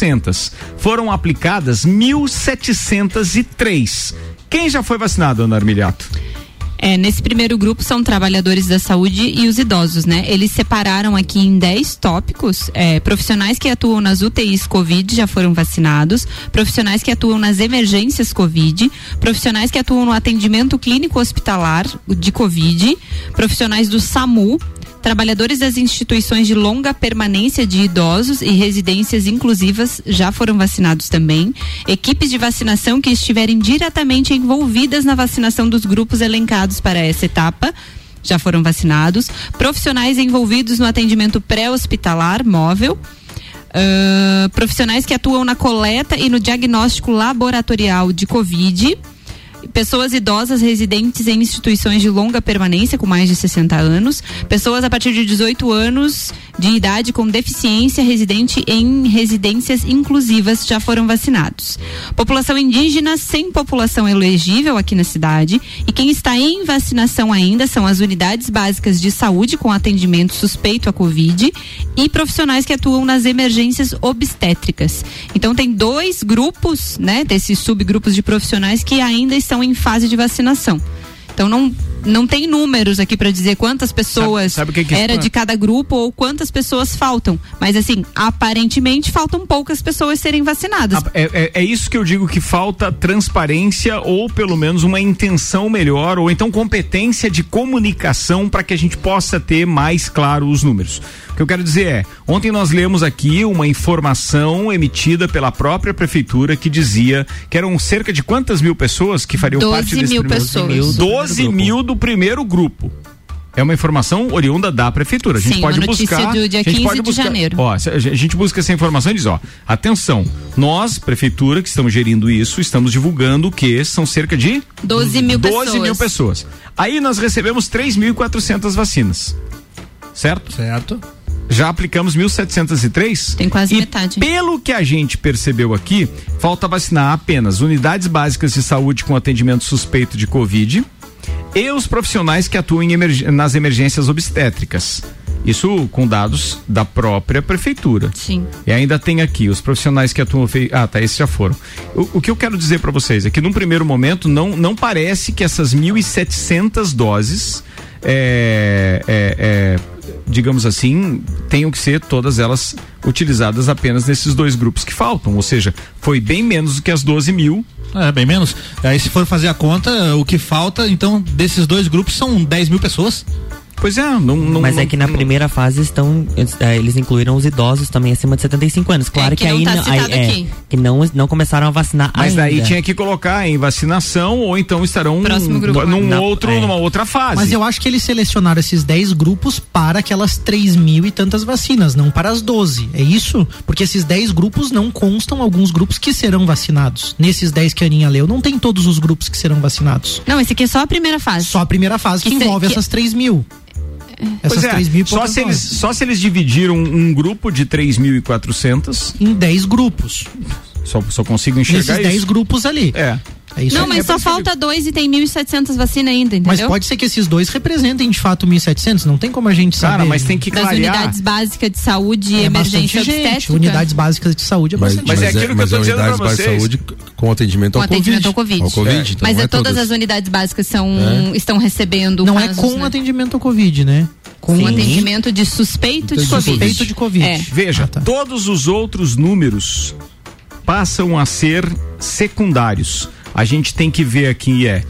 Foram aplicadas 1.703. Quem já foi vacinado, Ana Armiliato? É, nesse primeiro grupo são trabalhadores da saúde e os idosos, né? Eles separaram aqui em 10 tópicos. é, profissionais que atuam nas UTIs Covid já foram vacinados, profissionais que atuam nas emergências Covid, profissionais que atuam no atendimento clínico hospitalar de Covid, profissionais do SAMU, Trabalhadores das instituições de longa permanência de idosos e residências inclusivas já foram vacinados também. Equipes de vacinação que estiverem diretamente envolvidas na vacinação dos grupos elencados para essa etapa já foram vacinados. Profissionais envolvidos no atendimento pré-hospitalar móvel. ah, profissionais que atuam na coleta e no diagnóstico laboratorial de Covid pessoas idosas residentes em instituições de longa permanência com mais de 60 anos, pessoas a partir de 18 anos de idade com deficiência residente em residências inclusivas já foram vacinados. População indígena sem população elegível aqui na cidade e quem está em vacinação ainda são as unidades básicas de saúde com atendimento suspeito a Covid e profissionais que atuam nas emergências obstétricas. Então tem dois grupos, né, desses subgrupos de profissionais que ainda estão em fase de vacinação. Então não não tem números aqui para dizer quantas pessoas sabe o que que era isso- de cada grupo ou quantas pessoas faltam. Mas assim, aparentemente faltam poucas pessoas serem vacinadas. É, é- é isso que eu digo que falta transparência ou pelo menos uma intenção melhor ou então competência de comunicação para que a gente possa ter mais claro os números. O que eu quero dizer é, ontem nós lemos aqui uma informação emitida pela própria prefeitura que dizia que eram cerca de quantas mil pessoas que fariam 12 parte desse mil primeiro- pessoas. 12 mil do primeiro grupo. É uma informação oriunda da prefeitura. A gente Sim, pode buscar. do dia a gente 15 pode de buscar, janeiro. Ó, a gente busca essa informação e diz, ó, atenção, nós, prefeitura, que estamos gerindo isso, estamos divulgando que são cerca de 12 mil 12 pessoas. mil pessoas. Aí nós recebemos 3.400 vacinas. Certo? Certo. Já aplicamos 1.703? Tem quase e metade. Pelo que a gente percebeu aqui, falta vacinar apenas unidades básicas de saúde com atendimento suspeito de Covid e os profissionais que atuam em emerg- nas emergências obstétricas. Isso com dados da própria prefeitura. Sim. E ainda tem aqui os profissionais que atuam. Ah, tá, esses já foram. O, o que eu quero dizer para vocês é que num primeiro momento não, não parece que essas 1.700 doses, é, é, é, digamos assim, tenham que ser todas elas utilizadas apenas nesses dois grupos que faltam. Ou seja, foi bem menos do que as 12 mil. É, bem menos. Aí se for fazer a conta, o que falta, então, desses dois grupos são 10 mil pessoas. Pois é, não. não Mas é que na não- primeira fase estão, eles, eh, eles incluíram os idosos também acima de 75 anos. Claro É, que que, não aí, tá aí- é, que não, não começaram a vacinar Mas ainda. daí tinha que colocar em vacinação ou então estarão Próximo grupo. num Na- outro, é. numa outra fase. Mas eu acho que eles selecionaram esses 10 grupos para aquelas 3 mil e tantas vacinas, não para as 12. É isso? Porque esses 10 grupos não constam alguns grupos que serão vacinados. Nesses 10 que a Aninha leu, não tem todos os grupos que serão vacinados. Não, esse aqui é só a primeira fase. Só a primeira fase que, Que envolve que- essas 3 mil. Essas é, 3 mil e só se, eles, só se eles dividiram um grupo de 3.400, Em 10 grupos. só, só consigo enxergar Nesses isso. 10 grupos ali. É. É isso não, aí. mas É só eu falta dois e tem 1.700 vacina ainda, Mas entendeu? pode ser que esses dois representem de fato 1.700, não tem como a gente saber. Cara, mas tem que Das clarear. unidades básicas de saúde e é emergência gente. obstétrica. Unidades básicas de saúde é Mas, bastante Mas mas é aquilo que eu mas tô é dizendo pra de vocês. saúde com atendimento Com ao atendimento Covid. ao Covid. Ao Covid, É. então Mas não é, todas todas. as unidades básicas são, É. estão recebendo Não é casos, com né? atendimento ao Covid, né? Com Com atendimento de suspeito de Covid. suspeito de Covid. É. Veja, Ah, tá. todos os outros números passam a ser secundários. A gente tem que ver aqui é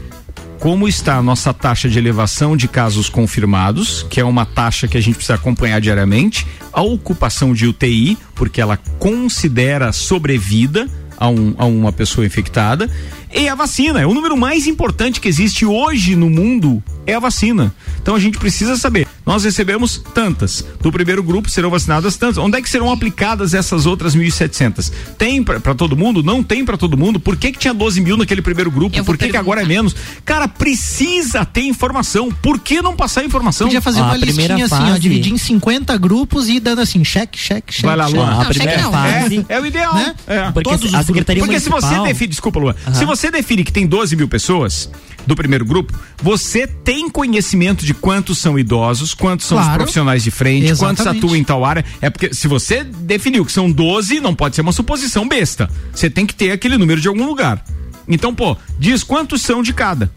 como está a nossa taxa de elevação de casos confirmados, que é uma taxa que a gente precisa acompanhar diariamente, a ocupação de UTI, porque ela considera sobrevida a, um- a uma pessoa infectada, e a vacina. É o número mais importante que existe hoje no mundo é a vacina. Então a gente precisa saber. Nós recebemos tantas. Do primeiro grupo serão vacinadas tantas. Onde é que serão aplicadas essas outras 1.700? Tem para todo mundo? Não tem para todo mundo? Por que, que tinha 12 mil naquele primeiro grupo? Por que, que agora é menos? Cara, precisa ter informação. Por que não passar informação? Podia fazer uma a primeira listinha assim, ó, dividir em 50 grupos e dando assim, cheque, cheque, cheque. Vai lá. Luan. a Não, primeira cheque não. fase. É, é o ideal. Né? É. Porque Todos a os Secretaria Porque se você Municipal... define, desculpa, Luan, se você define que tem 12 mil pessoas do primeiro grupo, você tem conhecimento de quantos são idosos, quantos são os Claro. profissionais de frente, quantos Exatamente. atuam em tal área. É porque se você definiu que são 12, não pode ser uma suposição besta. Você tem que ter aquele número de algum lugar. Então, pô, diz quantos são de cada.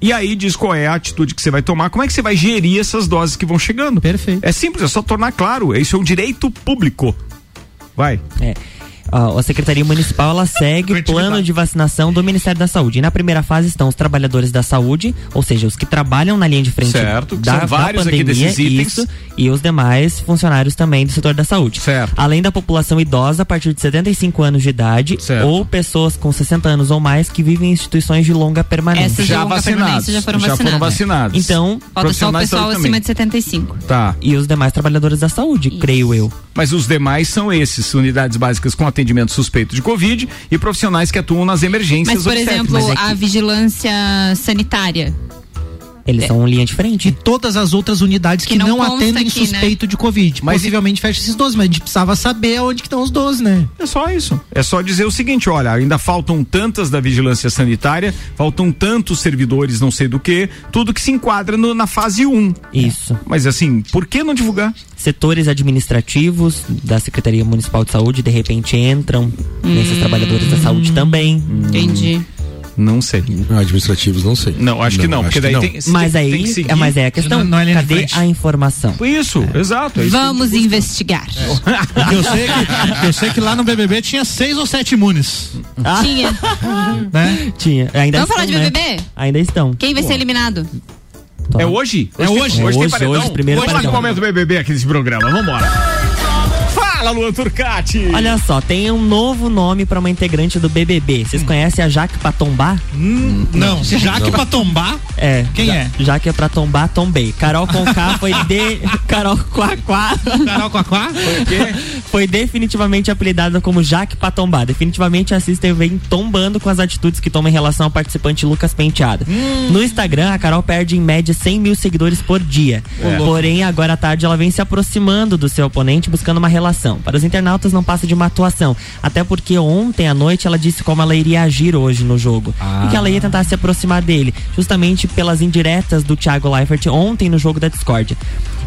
E aí diz qual é a atitude que você vai tomar, como é que você vai gerir essas doses que vão chegando. Perfeito. É simples, é só tornar claro. Isso é um direito público. Vai. É. A Secretaria Municipal ela segue o plano de vacinação do Ministério da Saúde. E na primeira fase estão os trabalhadores da saúde, ou seja, os que trabalham na linha de frente Certo, da, são vários da aqui pandemia, isso, e os demais funcionários também do setor da saúde. Certo. Além da população idosa a partir de 75 anos de idade Certo. ou pessoas com 60 anos ou mais que vivem em instituições de longa permanência. Essas Já longa vacinados. permanência já foram já foram vacinados. Então, Falta só o pessoal acima também. de 75. Tá. e os demais trabalhadores da saúde, creio eu. Mas os demais são esses, unidades básicas com atendimento suspeito de Covid e profissionais que atuam nas emergências Mas, por exemplo, Mas é que- a vigilância sanitária. Eles são linha de E frente. todas as outras unidades que, Que não não, atendem aqui, né? suspeito de Covid. Mas Possivelmente fecha esses 12, mas a gente precisava saber aonde que estão os 12, né? É só isso. É só dizer o seguinte, olha, ainda faltam tantas da vigilância sanitária, faltam tantos servidores, não sei do que, tudo que se enquadra no- na fase 1. Isso. Mas assim, por que não divulgar? setores administrativos da Secretaria Municipal de Saúde de repente entram nesses trabalhadores da saúde também. Entendi. Não sei. Administrativos, não sei. Não, acho que não, porque daí não. tem. Mas tem- aí, tem que seguir. é, mas é a questão, Não- não é cadê a informação? Isso, exato. é isso que a gente Vamos investigar. Porque eu sei, que, eu sei que lá no BBB tinha seis ou sete imunes. Tinha. Né? Tinha, ainda Vamos falar de estão, né? BBB? Ainda estão. Quem vai ser eliminado? É hoje? É hoje. Hoje, É tem hoje, paredão? hoje, primeiro Vamos lá paredão. no momento BBB aqui desse programa, vambora. Fala, Luan Turcati. Olha só, tem um novo nome pra uma integrante do BBB. Vocês conhecem a Jaque Patombá? Hum, não, Jaque Não. pra tombar? É. Quem Ja- é? Jaque é pra tombar, tombei. Carol Conká foi de. Carol Quaquá. Carol Quaquá? Foi definitivamente apelidada como Jaque pra tombar. Definitivamente a Sister vem tombando com as atitudes que toma em relação ao participante Lucas Penteado. Hum. No Instagram, a Carol perde em média 100 mil seguidores por dia. É. Porém, agora à tarde ela vem se aproximando do seu oponente buscando uma relação. Para os internautas não passa de uma atuação. Até porque ontem à noite ela disse como ela iria agir hoje no jogo. E que ela ia tentar se aproximar dele. Justamente pelas indiretas do Thiago Leifert ontem no jogo da Discord.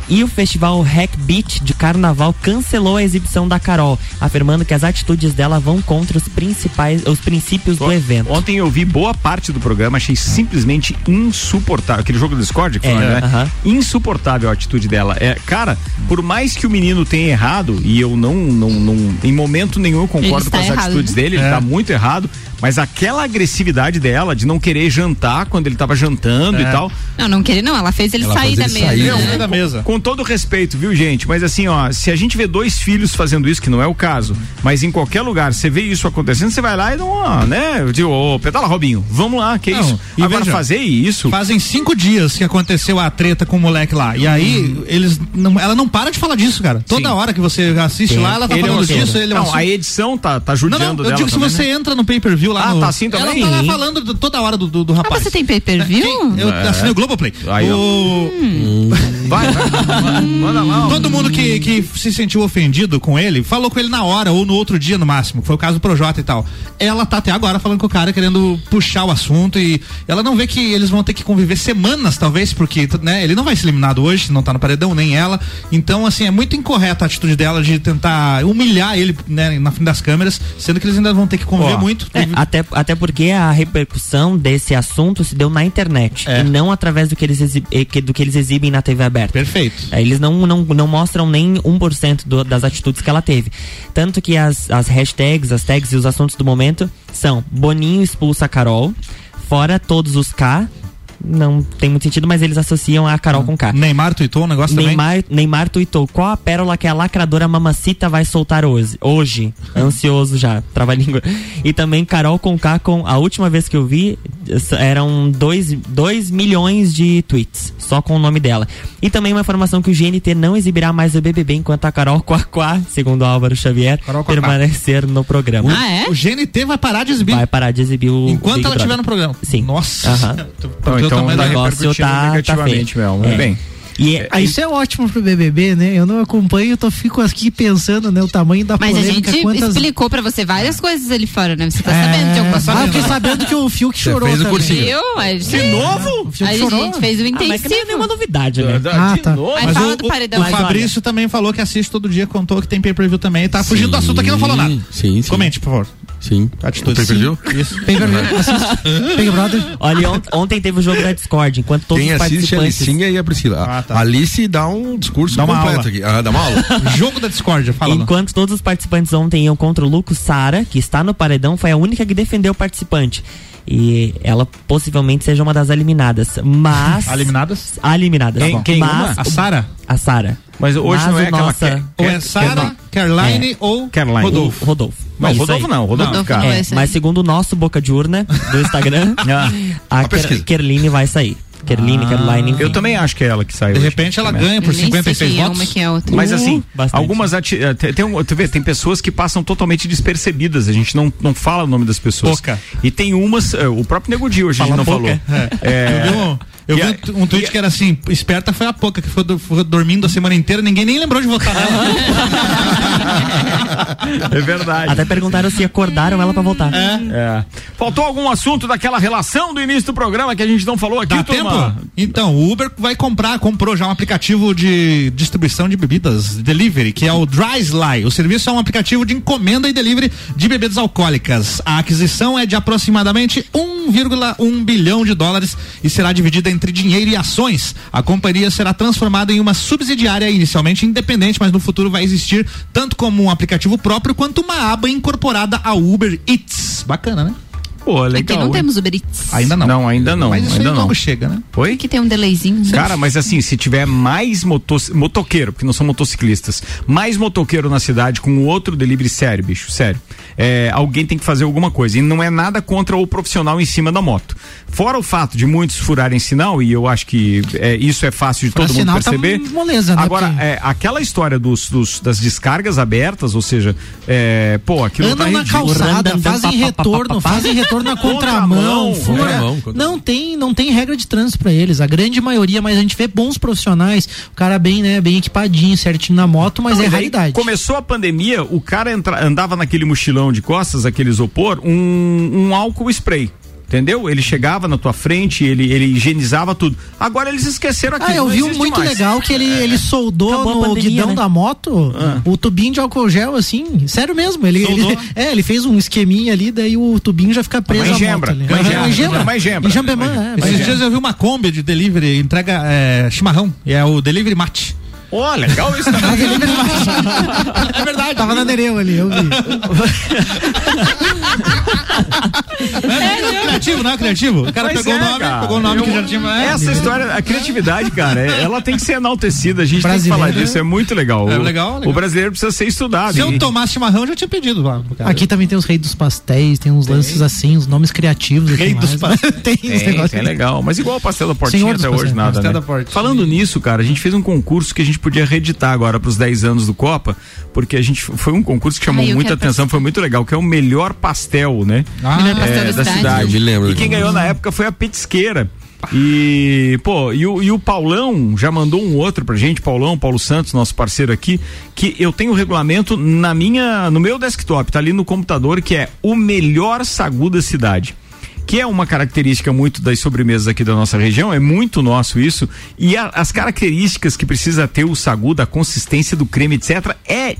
E o festival Hack Beat de carnaval cancelou a exibição da Carol, afirmando que as atitudes dela vão contra os principais, os princípios do evento. Ontem eu vi boa parte do programa, achei simplesmente insuportável. Aquele jogo do Discord, que É, foi, né? aham. Insuportável a atitude dela. É, cara, por mais que o menino tenha errado, e eu não, não, não em momento nenhum eu concordo Ele com as errado, atitudes né? dele, ele É. tá muito errado, mas aquela agressividade dela de não querer jantar quando ele tava jantando É. e tal. Não, não querer não. Ela fez ele Ela sair fez da ele mesa. sair, né? Da mesa. Com todo respeito, viu, gente? Mas assim, ó, se a gente vê dois filhos fazendo isso, que não é o caso, mas em qualquer lugar, você vê isso acontecendo, você vai lá e não, né? Eu digo, ô, pedala, Robinho, vamos lá, que Não, isso? e Agora veja, fazer isso. Fazem cinco dias que aconteceu a treta com o moleque lá. E aí, eles. Não, ela não para de falar disso, cara. Toda Sim. hora que você assiste Sim. lá, ela tá Ele é falando assunto. disso. Ele é um não, assunto. a edição tá, tá Não, judiando não, eu dela digo se também, você né? entra no pay-per-view lá Ah, no... tá assim também? Ela tá lá falando do- toda hora do, do, do Ah, rapaz. você tem pay-per-view? Quem- Eu É. assinei o Globoplay. Aí, o... Vai, vai, manda- manda lá. ó. Todo mundo que, que se sentiu ofendido com ele, falou com ele na hora ou no outro dia no máximo. Foi o caso do Projota e tal. Ela tá até agora falando com o cara, querendo puxar o assunto e ela não vê que eles vão ter que conviver semanas, talvez, porque né, ele não vai ser eliminado hoje, não tá no paredão, nem ela. Então, assim, é muito incorreta a atitude dela de tentar humilhar ele né, na frente das câmeras, sendo que eles ainda vão ter que conviver Ó, muito. É, até, até porque a repercussão desse assunto se deu na internet É. e não através do que eles, eh, do que eles exibem na TV aberta. Perfeito. É, Eles não, não, não mostram nem 1% do, das atitudes que ela teve. Tanto que as, as hashtags, as tags e os assuntos do momento são Boninho expulsa a Carol, fora todos os K. Não tem muito sentido, mas eles associam a Carol com K. Neymar tweetou um negócio também. Neymar, Neymar tuitou qual a pérola que a lacradora mamacita vai soltar hoje. Hoje. Ansioso já, trava-língua. E também Carol com K com a última vez que eu vi eram 2 milhões de tweets, só com o nome dela. E também uma informação que o GNT não exibirá mais o BBB enquanto a Carol Quaquá, segundo Álvaro Xavier, Carol Quaquá. permanecer no programa. Ah, é? O GNT vai parar de exibir. Vai parar de exibir o Enquanto Big ela estiver no programa. Sim. Nossa. Ver o então O negócio tá, tá feio. mesmo. É. Bem. E Ah, isso é ótimo pro BBB, né? Eu não acompanho, eu tô, fico aqui pensando, né? O tamanho da Mas a polêmica. gente quantas... explicou pra você várias coisas ali fora, né? Você tá É, sabendo de algumas Ah, eu fiquei sabendo que o Fiuk chorou fez o também. cursinho. Viu? A gente- De novo? A chorou? gente fez o Ah, mas que não é intensivo. nenhuma novidade, né? Ah, de tá. novo? Aí Mas fala o, do o- paredão. o Mas Fabrício também falou que assiste todo dia, contou que tem pay-per-view também e tá fugindo do assunto aqui, não falou nada. Sim, sim. Comente, por favor. Sim. Atitude. O pay-per-view? Isso. Assiste. Big Brother. Olha, ont- ontem teve o jogo da Discord, enquanto todos Quem os assiste é a participantes. Alicinha e a Priscila. Ah, tá. A Alice dá um discurso Dá uma completo aula. aqui. Ah, dá uma aula. Jogo da discórdia, fala. Enquanto todos os participantes ontem iam contra o Luco, Sara, que está no paredão, foi a única que defendeu o participante. E ela possivelmente seja uma das eliminadas. Mas. Eliminadas? Eliminadas. Quem- Tá bom. quem mas, uma? A Sara? A Sara. Mas hoje Mas não é o aquela nossa- que- Ou é Sara, Caroline ou Caroline. Rodolfo? O Rodolfo. Não, Isso Rodolfo aí. não, Rodolfo Rodolfo cara. É, mas segundo o nosso boca de urna do Instagram, a, Ker- pesquisa. Kerline vai sair. Kerline, Caroline. enfim. Eu também acho que é ela que saiu. De hoje. repente ela Também. ganha por Eu nem sei 56 quem é votos. uma e quem é outra. Mas assim, bastante. algumas ati- eh, tem, um- vê, tem pessoas que passam totalmente despercebidas. A gente não, não fala o nome das pessoas. Pouca. E tem umas, eh, o próprio Nego Di hoje a gente Fala não pouca. falou. É. Um, eu E a- vi um, um tweet que era assim: esperta foi a pouca, que foi, do- foi dormindo a semana inteira, ninguém nem lembrou de votar nela. É verdade. Até perguntaram se acordaram ela pra voltar. É. Faltou algum assunto daquela relação do início do programa que a gente não falou aqui, Dá turma? tempo? Então, o Uber vai comprar, comprou já um aplicativo de distribuição de bebidas, delivery, que é o Dry Sly. O serviço é um aplicativo de encomenda e delivery de bebidas alcoólicas. A aquisição é de aproximadamente 1,1 bilhão de dólares e será dividida entre dinheiro e ações. A companhia será transformada em uma subsidiária inicialmente independente, mas no futuro vai existir tanto como um aplicativo próprio quanto uma aba incorporada ao Uber Eats. Bacana, né? Pô, legal. Aqui não hein? temos Uber Eats. Ainda não. Não, ainda não. Mas isso ainda aí não. logo chega, né? Oi? Aqui tem um delayzinho. né? Cara, mas assim, se tiver mais moto, motoqueiro, porque não são motociclistas, mais motoqueiro na cidade com outro delivery sério, bicho, sério. É, alguém tem que fazer alguma coisa. E não é nada contra o profissional em cima da moto. Fora o fato de muitos furarem sinal, e eu acho que é, isso é fácil de Furar todo mundo sinal tá perceber. moleza, né? Agora, Porque- é, aquela história dos, dos- das descargas abertas, ou seja, é, pô, aquilo Andam tá na ridículo. calçada, fazem retorno, fazem retorno na contramão, Contramão, fura. contramão, contramão. Não tem, não tem regra de trânsito pra eles. A grande maioria, mas a gente vê bons profissionais, o cara bem, né, bem equipadinho, certinho na moto, mas Não, é raridade. Começou a pandemia, o cara entra- andava naquele mochilão de costas, aquele isopor, um, um álcool spray. Entendeu? Ele chegava na tua frente, ele, ele higienizava tudo. Agora eles esqueceram aquilo. Ah, eu vi um muito mais. legal que ele, ele soldou Acabou a no pandemia, guidão né? da moto o tubinho de álcool gel, assim. Sério mesmo. Ele, ele, é, ele fez um esqueminha ali, daí o tubinho já fica preso engembra, engembra. uma engembra. Enjambemã, é. Esses dias eu vi uma Kombi de delivery, entrega é, chimarrão, e é o delivery mate. Ó, legal isso também. é verdade. Tava na Nereu ali, eu vi. É, criativo, não é criativo? O cara pegou é, o nome, cara. pegou o nome Eu- que já tinha. é. Essa história, a criatividade, cara, é- ela tem que ser enaltecida. A gente tem que Brasileiro, falar disso. É muito legal. É O- legal, legal. O brasileiro precisa ser estudado. Se eu E- tomasse chimarrão, eu já tinha pedido cara. Aqui também tem os reis dos pastéis, tem uns lances assim, os nomes criativos. Rei assim, dos mais. pastéis. tem Tem, negócios. é legal. Mas igual o pastel da portinha Senhor dos até hoje pastéis. nada, Pastel né? da Portinha. Falando nisso, cara, a gente fez um concurso que a gente podia reeditar agora para os 10 anos do Copa, porque a gente foi um concurso que chamou Ai, muita atenção, foi muito legal, que é o melhor pastel, né? Ah, Melhor pastel É, da da cidade. cidade. Me lembro E quem ganhou na época foi a Petisqueira. E, pô, e o, e o Paulão já mandou um outro pra gente, Paulão, Paulo Santos, nosso parceiro aqui, que eu tenho o regulamento na minha, no meu desktop, tá ali no computador, que é o melhor sagu da cidade. Que é uma característica muito das sobremesas aqui da nossa região, é muito nosso isso. E a- as características que precisa ter o sagu, da consistência do creme, etc., é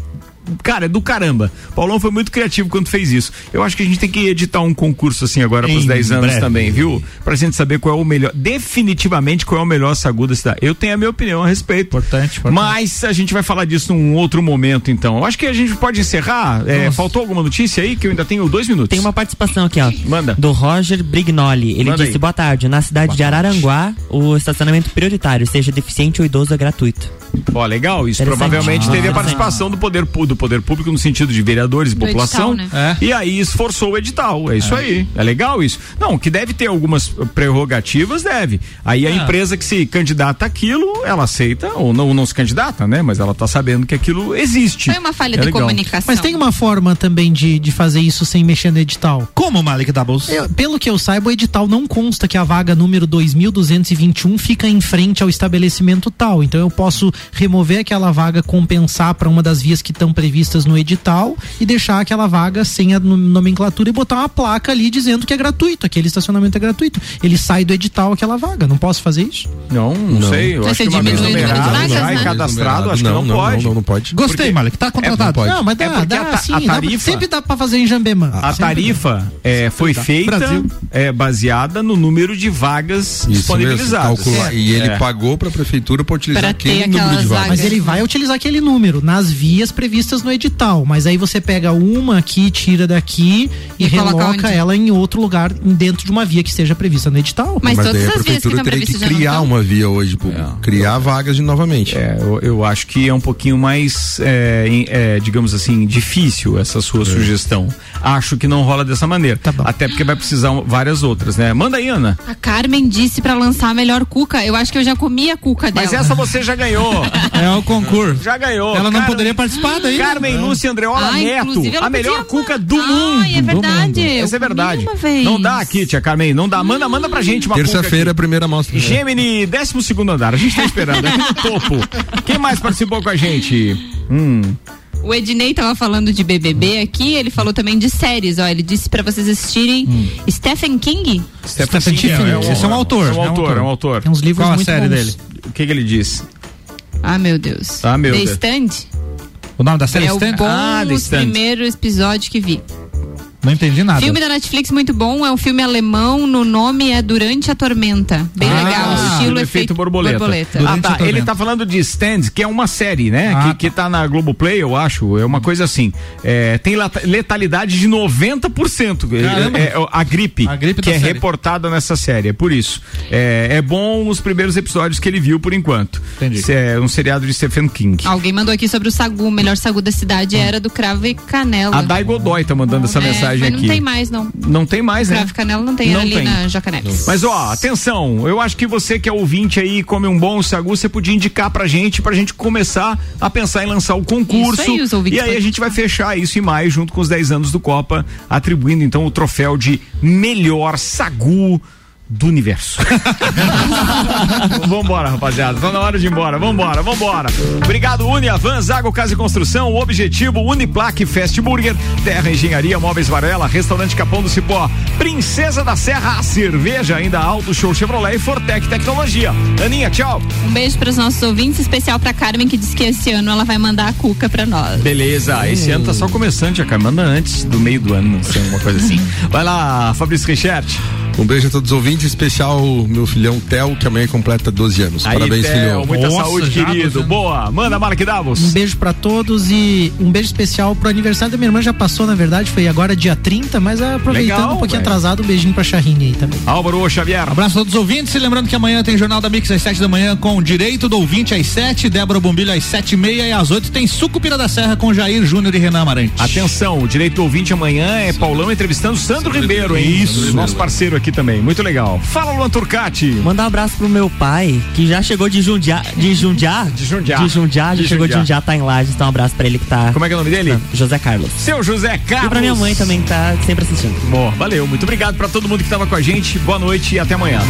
Cara, é do caramba. Paulão foi muito criativo quando fez isso. Eu acho que a gente tem que editar um concurso assim agora pros Em 10 anos breve. também, viu? Pra gente saber qual é o melhor, definitivamente qual é o melhor sagu da cidade. Eu tenho a minha opinião a respeito. Importante, importante. Mas a gente vai falar disso num outro momento, então. Eu acho que a gente pode encerrar. É, faltou alguma notícia aí? Que eu ainda tenho dois minutos. Tem uma participação aqui, ó. Manda. Do Roger Brignoli. Ele Manda disse: aí. boa tarde. Na cidade de Araranguá, o estacionamento prioritário, seja deficiente ou idoso, é gratuito. Ó, legal, isso provavelmente Ah, teve a participação do poder, do poder público no sentido de vereadores e Do população. edital, né? E aí esforçou o edital. É isso aí. É legal isso. Não, que deve ter algumas prerrogativas, deve. Aí a Ah. empresa que se candidata àquilo, ela aceita, ou não, não se candidata, né? Mas ela tá sabendo que aquilo existe. Foi uma falha É de legal. comunicação. Mas tem uma forma também de, de fazer isso sem mexer no edital. Como, Malik Doubles? Eu- pelo que eu saiba, o edital não consta que a vaga número 2221 fica em frente ao estabelecimento tal. Então eu posso remover aquela vaga, compensar para uma das vias que estão previstas no edital e deixar aquela vaga sem a nom- nomenclatura e botar uma placa ali dizendo que é gratuito, aquele estacionamento é gratuito. Ele sai do edital aquela vaga. Não posso fazer isso? Não, não, Não. sei. Eu Vai acho que uma vez diminuir o número de numerado, vagas, já né? e cadastrado, acho que não, pode. Não, não pode. Gostei, Porque- Malik. Tá contratado. pode. Não, mas dá, É porque dá a ta- sim, a dá pra- tarifa- sempre dá pra fazer em Jambemã. A dá. tarifa é, foi feita Brasil. é, baseada no número de vagas Isso mesmo, disponibilizadas. calcular. E ele É. pagou pra prefeitura pra utilizar Pra aquele número de vagas. Mas ele vai utilizar aquele número nas vias previstas no edital. Mas aí você pega uma aqui, tira daqui e, E coloca reloca ela em outro lugar dentro de uma via que esteja prevista no edital. Mas, Mas todas a as vias que prefeitura teria que criar uma via hoje, pô, criar vagas de novamente. É, eu, eu acho que é um pouquinho mais, é, é, digamos assim, difícil essa sua sugestão. Acho que não rola dessa maneira. Tá bom. Até porque vai precisar várias outras, né? Manda aí, Ana. A Carmen disse pra lançar a melhor cuca. Eu acho que eu já comi a cuca dela. Mas essa você já ganhou. É o concurso. Já ganhou. Ela não Carmen- poderia participar daí. Né? Carmen Lúcia Andreola Ah, Neto, a melhor cuca do Ai, mundo. é verdade. Essa é verdade. Não dá aqui, tia Carmen, não dá. Manda, manda pra gente uma Terça-feira, a primeira mostra. Gemini, 12 segundo andar. A gente tá esperando aqui no topo. Quem mais participou com a gente? Hum. O Ednei tava falando de BBB aqui, ele falou também de séries, ó. Ele disse pra vocês assistirem Hum. Stephen King. Stephen Stephen King King. Esse é um autor, É um é um autor, autor. é um autor. Tem uns livros Qual a muito série bons. dele? O que que ele diz? Ah, meu Deus. Ah, meu The Deus. Stand O nome da série é o Stand? bom Ah, The Stand. primeiro episódio que vi. Não entendi nada. Filme da Netflix muito bom, é um filme alemão, no nome é Durante a Tormenta. Bem Ah, legal, estilo efeito borboleta. Ah, borboleta. tá. Ele tá falando de Stand, que é uma série, né? Ah, que, que tá na Globoplay, eu acho. É uma coisa assim. É, tem letalidade de 90%. Caramba. É, é, a gripe, A gripe que é série. reportada nessa série. É por isso. É, é bom os primeiros episódios que ele viu por enquanto. Entendi. É um seriado de Stephen King. Alguém mandou aqui sobre o sagu, o melhor sagu da cidade era do cravo e canela. A Dai Godoy tá mandando essa É, mas aqui. não tem mais, não. Não tem mais, né? Cravo e canela não tem, Não ali tem. na Jacanelis. Mas ó, atenção, eu acho que você que é ouvinte aí, come um bom sagu, você podia indicar pra gente, pra gente começar a pensar em lançar o concurso. Isso aí, os ouvintes e aí a gente vai fechar isso em maio, junto com os 10 anos do Copa, atribuindo então o troféu de melhor sagu do universo. vambora, rapaziada. Tá na hora de ir embora. Vambora, vambora. Obrigado, Uniavan, Zago Casa e Construção, o Objetivo, Uniplaque, Fast Burger, Terra Engenharia, Móveis Varela, Restaurante Capão do Cipó, Princesa da Serra, a cerveja, ainda Auto Show Chevrolet e Fortec Tecnologia. Aninha, tchau. Um beijo para os nossos ouvintes, especial para Carmen, que disse que esse ano ela vai mandar a cuca para nós. Beleza, esse ano tá só começando, já cara. Manda antes do meio do ano, não sei, alguma coisa assim. Vai lá, Fabrício Richert. Um beijo a todos os ouvintes, especial o meu filhão Theo, que amanhã completa 12 anos. Aí, Parabéns, Theo, filhão. Muita Nossa, saúde, querido. Boa. Manda, Mark Davos. Um beijo pra todos e um beijo especial pro aniversário da minha irmã. Já passou, na verdade, foi agora dia 30, mas aproveitando Legal, um pouquinho velho. atrasado, um beijinho pra Charrine aí também. Álvaro Xavier. Abraço a todos os ouvintes e lembrando que amanhã tem Jornal da Mix às 7 da manhã com Direito do Ouvinte às 7, Débora Bombilho às 7 e meia e às 8 tem Sucupira da Serra com Jair Júnior e Renan Amarante. Atenção, o direito do ouvinte amanhã é Paulão entrevistando Sandro Ribeiro, hein? Isso. Nosso parceiro aqui também. Muito legal. Fala, Luan Turcati. Mandar um abraço pro meu pai, que já chegou de Jundiá. De Jundiá? De Jundiá. De Jundiá, já De chegou Jundiá. de Jundiá, tá em Lages. Então um abraço pra ele que tá. Como é que é o nome dele? José Carlos. Seu José Carlos. E pra minha mãe também que tá sempre assistindo. Bom, valeu. Muito obrigado pra todo mundo que tava com a gente. Boa noite e até amanhã.